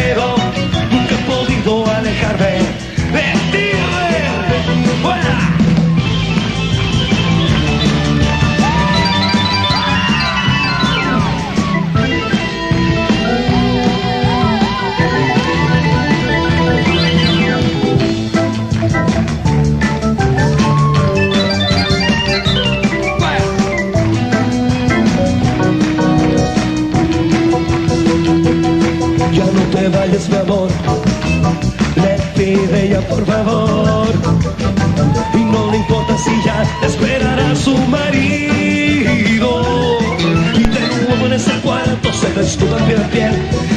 [SPEAKER 6] Te vayas, mi amor. Le pide ella, por favor. Y no le importa si ya esperará su marido. Y de nuevo en ese cuarto se desnudan piel a piel.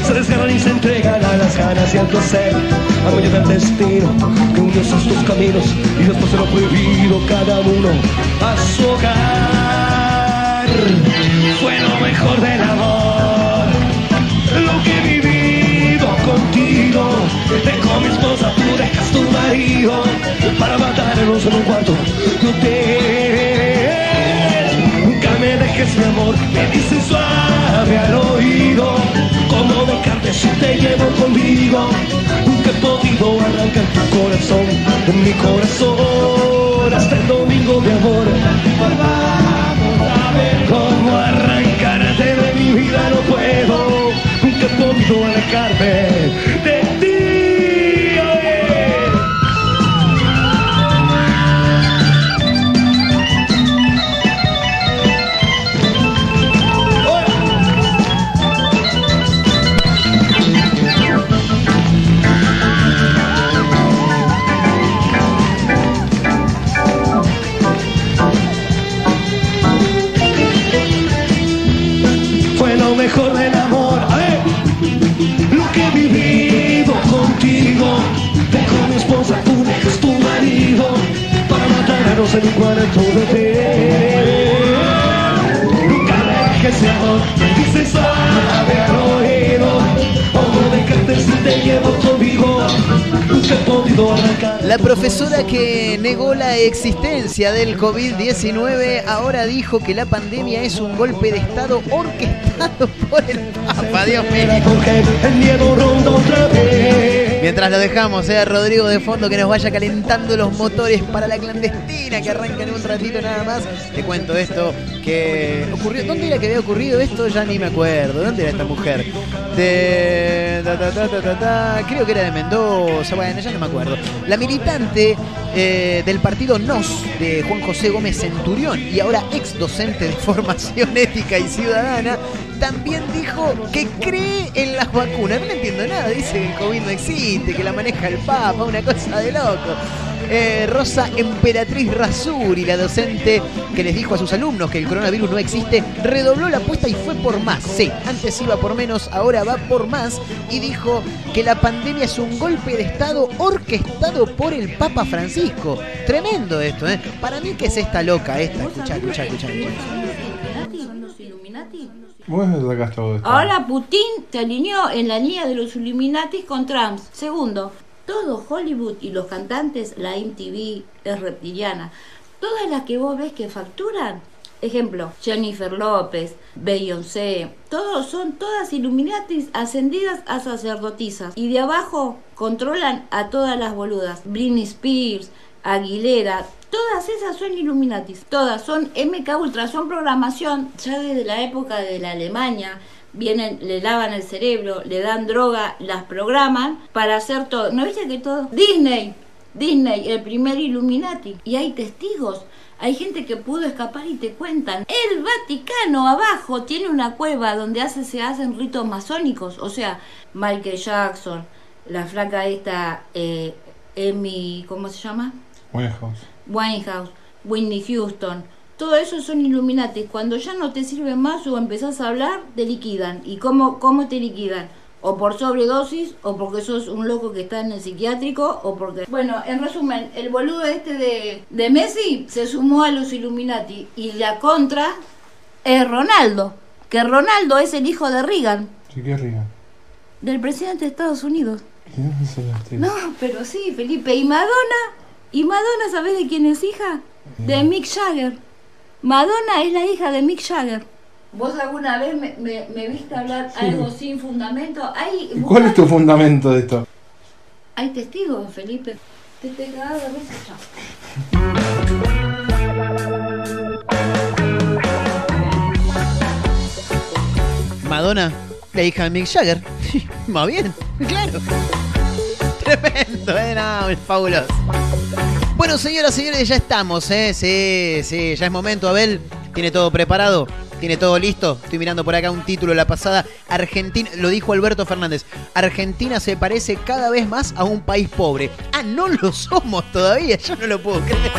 [SPEAKER 6] Se desgarran y se entregan a las ganas y al placer. A medio del destino que unió dos caminos. Y después de lo prohibido, cada uno a su hogar. Fue lo mejor del amor dejas tu marido para matarnos en un cuarto de hotel. Nunca me dejes mi amor, me dices suave al oído. Como dejarte si te llevo conmigo. Nunca he podido arrancar tu corazón de mi corazón. Hasta el domingo, mi amor. Vamos a ver cómo arrancarte de mi vida, no puedo. Nunca he podido alejarme dejes amor, oído, si te llevo conmigo, nunca he podido arrancar.
[SPEAKER 3] La profesora que negó la existencia del COVID-19 ahora dijo que la pandemia es un golpe de Estado orquestado por el Papa. Dios mío.
[SPEAKER 6] Porque el miedo ronda otra vez.
[SPEAKER 3] Mientras lo dejamos, eh, Rodrigo de fondo que nos vaya calentando los motores para la clandestina que arranca en un ratito nada más. Te cuento esto que ocurrió. ¿Dónde era que había ocurrido esto? Ya ni me acuerdo. ¿Dónde era esta mujer? Ta. Creo que era de Mendoza. Ya no me acuerdo. La militante eh, del partido NOS de Juan José Gómez Centurión y ahora ex docente de (laughs) formación ética y ciudadana también dijo que cree en las vacunas. No entiendo nada, dice que el COVID no existe, que la maneja el Papa, una cosa de loco. Eh, Rosa Emperatriz Razuri, la docente que les dijo a sus alumnos que el coronavirus no existe, redobló la apuesta y fue por más. Sí, antes iba por menos, ahora va por más y dijo que la pandemia es un golpe de Estado orquestado por el Papa Francisco. Tremendo esto, ¿eh? Para mí que es esta loca, esta. Escuchá, escuchá, escuchá. escuchá.
[SPEAKER 7] ¿Son los Illuminati?
[SPEAKER 8] Vos sacás todo esto.
[SPEAKER 7] Ahora Putin se alineó en la línea de los Illuminatis con Trump. Segundo, todo Hollywood y los cantantes, la MTV es reptiliana. Todas las que vos ves que facturan, ejemplo, Jennifer López, Beyoncé, todos son todas Illuminatis ascendidas a sacerdotisas. Y de abajo controlan a todas las boludas. Britney Spears, Aguilera, todas esas son Illuminatis. Todas son MK Ultra, son programación ya desde la época de la Alemania vienen, le lavan el cerebro, le dan droga, las programan para hacer todo. ¿No viste que todo? Disney, Disney, el primer Illuminati. Y hay testigos. Hay gente que pudo escapar y te cuentan. El Vaticano abajo tiene una cueva donde hace, se hacen ritos masónicos. O sea, Michael Jackson, la flaca esta, eh, Amy, ¿cómo se llama?
[SPEAKER 8] Winehouse.
[SPEAKER 7] Winehouse, Whitney Houston, todo eso son Illuminati. Cuando ya no te sirve más o empezás a hablar, te liquidan. ¿Y cómo, cómo te liquidan? O por sobredosis, o porque sos un loco que está en el psiquiátrico, o porque... Bueno, en resumen, el boludo este de, de Messi se sumó a los Illuminati. Y la contra es Ronaldo. Que Ronaldo es el hijo de Reagan,
[SPEAKER 8] Sí, qué rica.
[SPEAKER 7] del presidente de Estados Unidos. No, pero sí, Felipe. ¿Y Madonna? ¿Y Madonna sabes de quién es hija? De Mick Jagger. Madonna es la hija de Mick Jagger. ¿Vos alguna vez me, me- me viste hablar algo sin fundamento? Hay,
[SPEAKER 8] ¿Y cuál es tu fundamento de esto?
[SPEAKER 7] Hay testigos, Felipe. Te te cagado de risa, chao.
[SPEAKER 3] Madonna, la hija de Mick Jagger. (laughs) Más bien, claro. (laughs) Tremendo, ¿eh? No, es fabuloso. Bueno, señoras y señores, ya estamos, ¿eh? Sí, sí, ya es momento. Abel, ¿tiene todo preparado? ¿Tiene todo listo? Estoy mirando por acá un título de la pasada. Argentina, lo dijo Alberto Fernández. Argentina se parece cada vez más a un país pobre. Ah, no lo somos todavía, yo no lo puedo creer.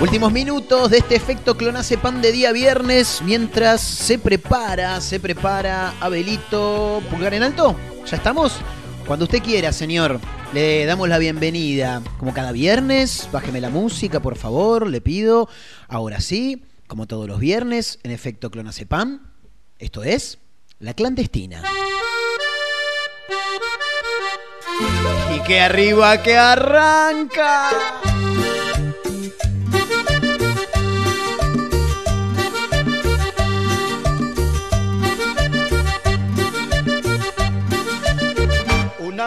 [SPEAKER 3] Últimos minutos de este efecto clonazepam de día viernes mientras se prepara, se prepara Abelito. Pulgar en alto. ¿Ya estamos? Cuando usted quiera, señor, le damos la bienvenida. Como cada viernes, bájeme la música, por favor, le pido. Ahora sí, como todos los viernes, en efecto clonazepam. Esto es La Clandestina. Y que arriba que arranca.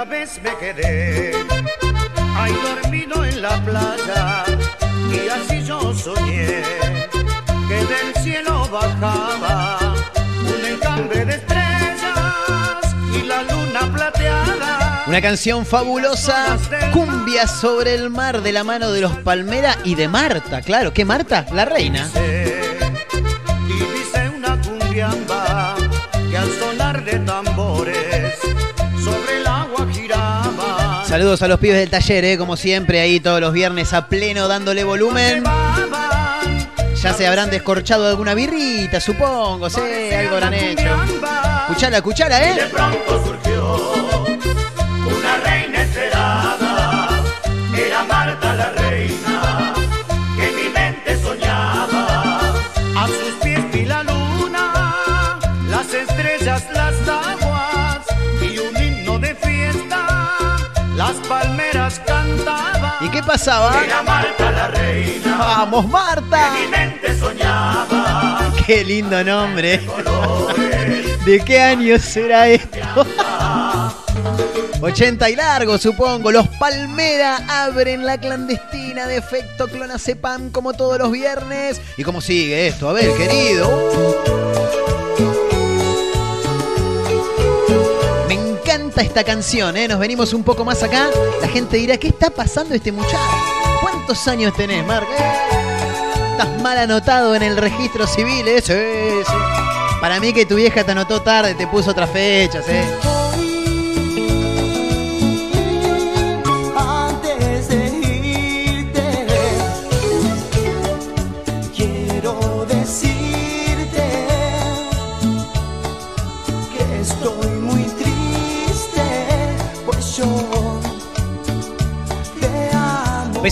[SPEAKER 4] Una vez me quedé ahí dormido en la playa y así yo soñé que del cielo bajaba un encambre de estrellas y la luna plateada.
[SPEAKER 3] Una canción fabulosa, cumbia sobre el mar de la mano de los Palmera y de Marta, claro, ¿qué Marta? La reina.
[SPEAKER 4] Y dice una cumbiamba
[SPEAKER 3] Saludos a los pibes del taller, eh, como siempre, ahí todos los viernes a pleno dándole volumen. Ya se habrán descorchado alguna birrita, supongo, sí, algo habrán hecho. Escuchala,
[SPEAKER 4] De
[SPEAKER 3] ¿eh?
[SPEAKER 4] pronto surgió una reina esperada, era Marta la reina,
[SPEAKER 3] qué pasaba?
[SPEAKER 4] Era Marta la reina,
[SPEAKER 3] ¡Vamos, Marta!
[SPEAKER 4] que mi mente soñaba.
[SPEAKER 3] ¡Qué lindo nombre! ¿De qué año será esto? 80 y largo, supongo. Los Palmera abren la clandestina de efecto Clonazepam como todos los viernes. ¿Y cómo sigue esto? A ver, querido. Encanta esta canción, ¿eh? Nos venimos un poco más acá. La gente dirá, ¿qué está pasando este muchacho? ¿Cuántos años tenés, Marc? Eh, Estás mal anotado en el registro civil, ¿eh? Sí, sí. Para mí que tu vieja te anotó tarde, te puso otras fechas, ¿eh?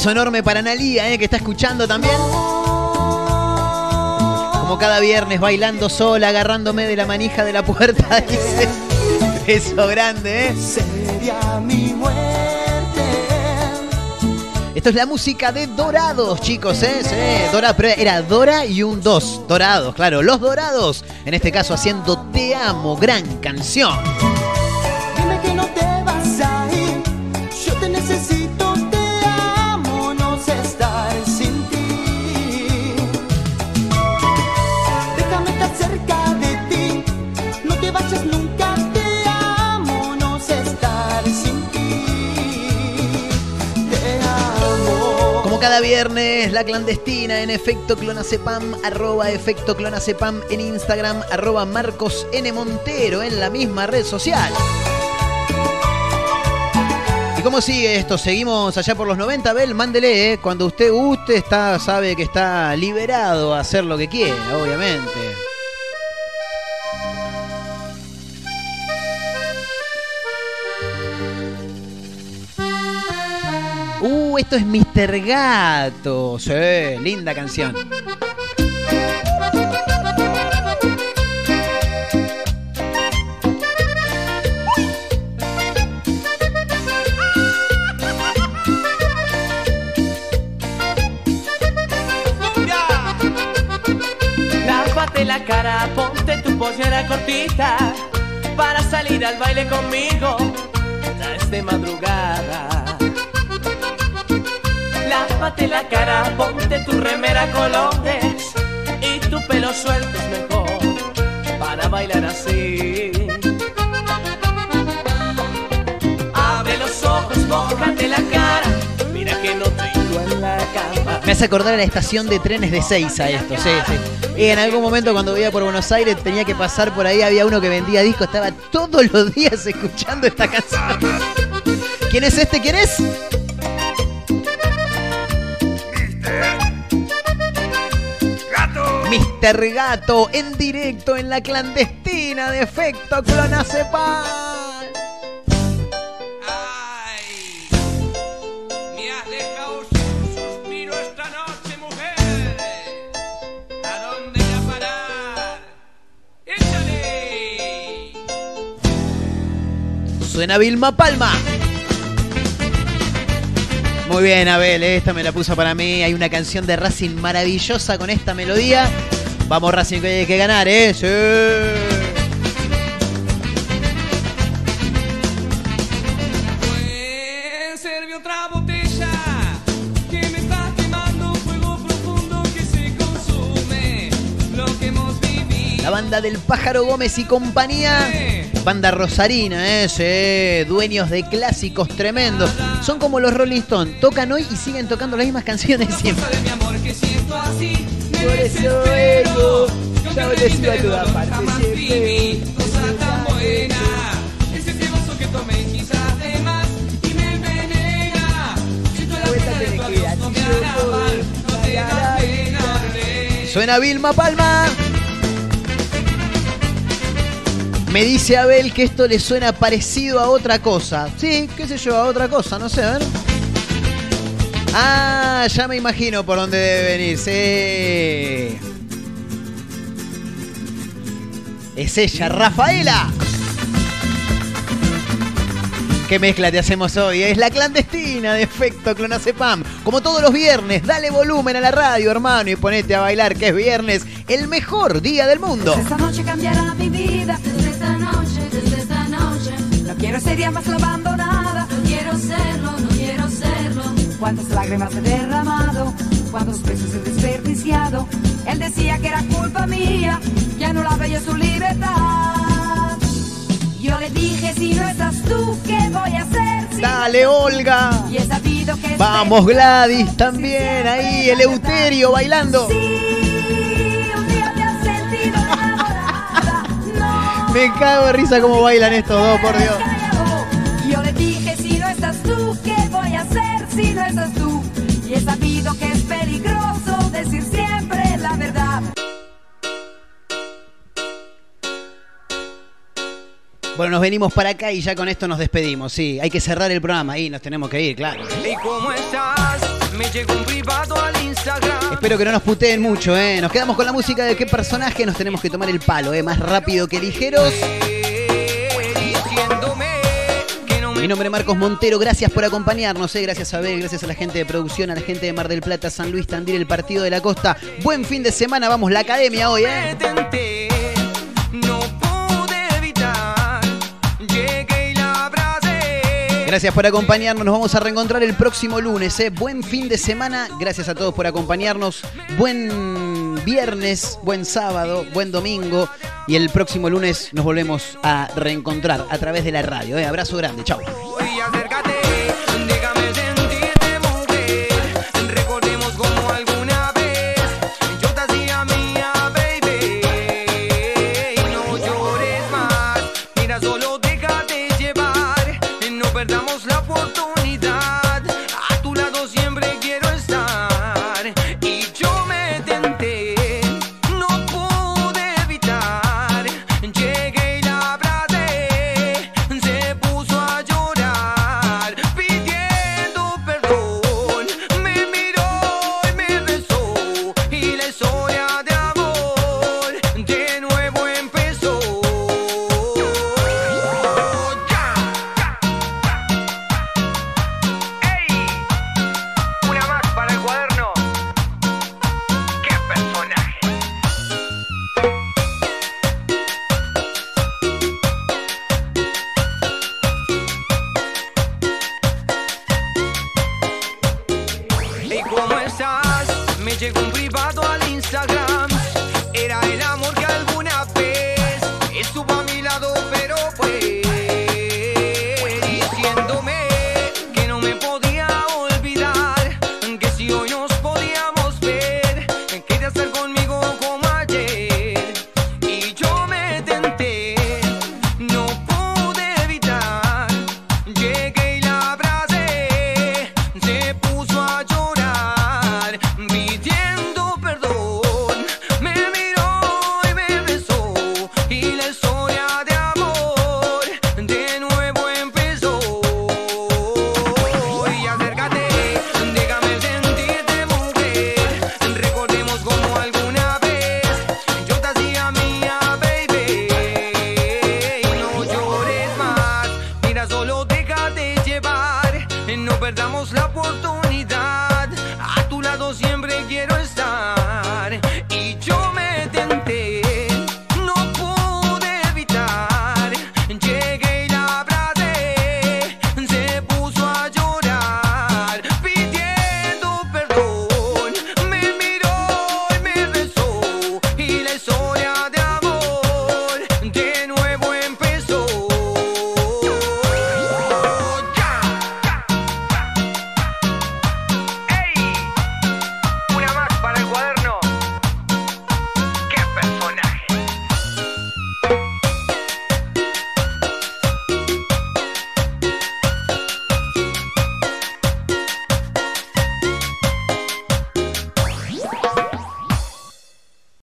[SPEAKER 3] Beso enorme para Analía, ¿eh? Que está escuchando también. Como cada viernes bailando sola, agarrándome de la manija de la puerta, (laughs) dice. Beso grande, ¿eh?
[SPEAKER 2] Sería mi muerte.
[SPEAKER 3] Esto es la música de Dorados, chicos, ¿eh? Sí, Dora, pero era Dora y un 2. Dorados, claro, los Dorados. En este caso haciendo Te Amo, gran canción.
[SPEAKER 2] Dime que no te vas a ir. Yo te necesito,
[SPEAKER 3] cada viernes, la clandestina en efecto clonazepam, arroba efecto clonazepam en Instagram, arroba Marcos N. Montero en la misma red social. ¿Y cómo sigue esto? Seguimos allá por los 90, Bel, mándele, ¿eh? Cuando usted guste, está, sabe que está liberado a hacer lo que quiera, obviamente. Esto es Mr. Gato. Sí, linda canción.
[SPEAKER 9] La cara, ponte tu pollera cortita para salir al baile conmigo. Ya es de madrugada. Lávate la cara, ponte tu remera colores y tu pelo suelto es mejor para bailar así. Abre los ojos, mójate la cara, mira que no tengo en la cama.
[SPEAKER 3] Me hace acordar a la estación de trenes de Seiza esto, sí, sí. Y en algún momento cuando vivía por Buenos Aires tenía que pasar por ahí, había uno que vendía discos, estaba todos los días escuchando esta canción. ¿Quién es este? ¿Quién es?
[SPEAKER 4] Gato.
[SPEAKER 3] Mr. Gato en directo en la clandestina de efecto Clonazepam.
[SPEAKER 5] Ay, me has dejado sin suspiro esta noche, mujer. ¿A dónde irá a parar? ¡Échale!
[SPEAKER 3] Suena Vilma Palma. Muy bien, Abel, esta me la puso para mí. Hay una canción de Racing maravillosa con esta melodía. Vamos, Racing, que hay que ganar, ¿eh? Sí. La banda del Pájaro Gómez y compañía. Banda rosarina, ¿eh? Sí, dueños de clásicos tremendos. Son como los Rolling Stones. Tocan hoy y siguen tocando las mismas canciones siempre. Por eso vengo,
[SPEAKER 5] que
[SPEAKER 3] les iba a toda parte siempre.
[SPEAKER 5] cosa tan buena. Ese ceboso que tomé quizás de más y me envenena. Si tú la pena de tu adiós no me hará mal, no te da pena.
[SPEAKER 3] Suena Vilma Palma. Me dice Abel que esto le suena parecido a otra cosa. Sí, qué sé yo, a otra cosa, no sé, a ver. Ah, ya me imagino por dónde debe venir, sí. Es ella, Rafaela. ¿Qué mezcla te hacemos hoy? Es la clandestina de efecto Clonazepam. Como todos los viernes, dale volumen a la radio, hermano, y ponete a bailar, que es viernes, el mejor día del mundo.
[SPEAKER 10] Esta noche cambiará mi vida. Desde esta noche, desde esta noche. No quiero ser ya más abandonada. No quiero serlo, no quiero. Cuántas lágrimas he derramado. Cuántos besos he desperdiciado. Él decía que era culpa mía. Ya no la veía su libertad. Yo le dije, si no estás tú, ¿qué voy a hacer? Si
[SPEAKER 3] Dale, Olga.
[SPEAKER 10] Y he sabido que
[SPEAKER 3] Vamos, Gladys, también ahí, Eleuterio bailando.
[SPEAKER 10] Sí. (laughs)
[SPEAKER 3] Me cago de risa cómo bailan estos dos, por Dios. Bueno, nos venimos para acá y ya con esto nos despedimos. Sí, hay que cerrar el programa y nos tenemos que ir, claro.
[SPEAKER 9] ¿Y cómo estás? Me llegó un privado al Instagram.
[SPEAKER 3] Espero que no nos puteen mucho, ¿eh? Nos quedamos con la música de qué personaje nos tenemos que tomar el palo, ¿eh? Más rápido que ligeros. Mi nombre es Marcos Montero, gracias por acompañarnos, ¿eh? gracias a Abel, gracias a la gente de producción, a la gente de Mar del Plata, San Luis, Tandil, el Partido de la Costa. Buen fin de semana, vamos, la academia hoy, ¿eh? Gracias por acompañarnos, nos vamos a reencontrar el próximo lunes, ¿eh? Buen fin de semana, gracias a todos por acompañarnos. Buen viernes, buen sábado, buen domingo y el próximo lunes nos volvemos a reencontrar a través de la radio, ¿eh? Abrazo grande, chao.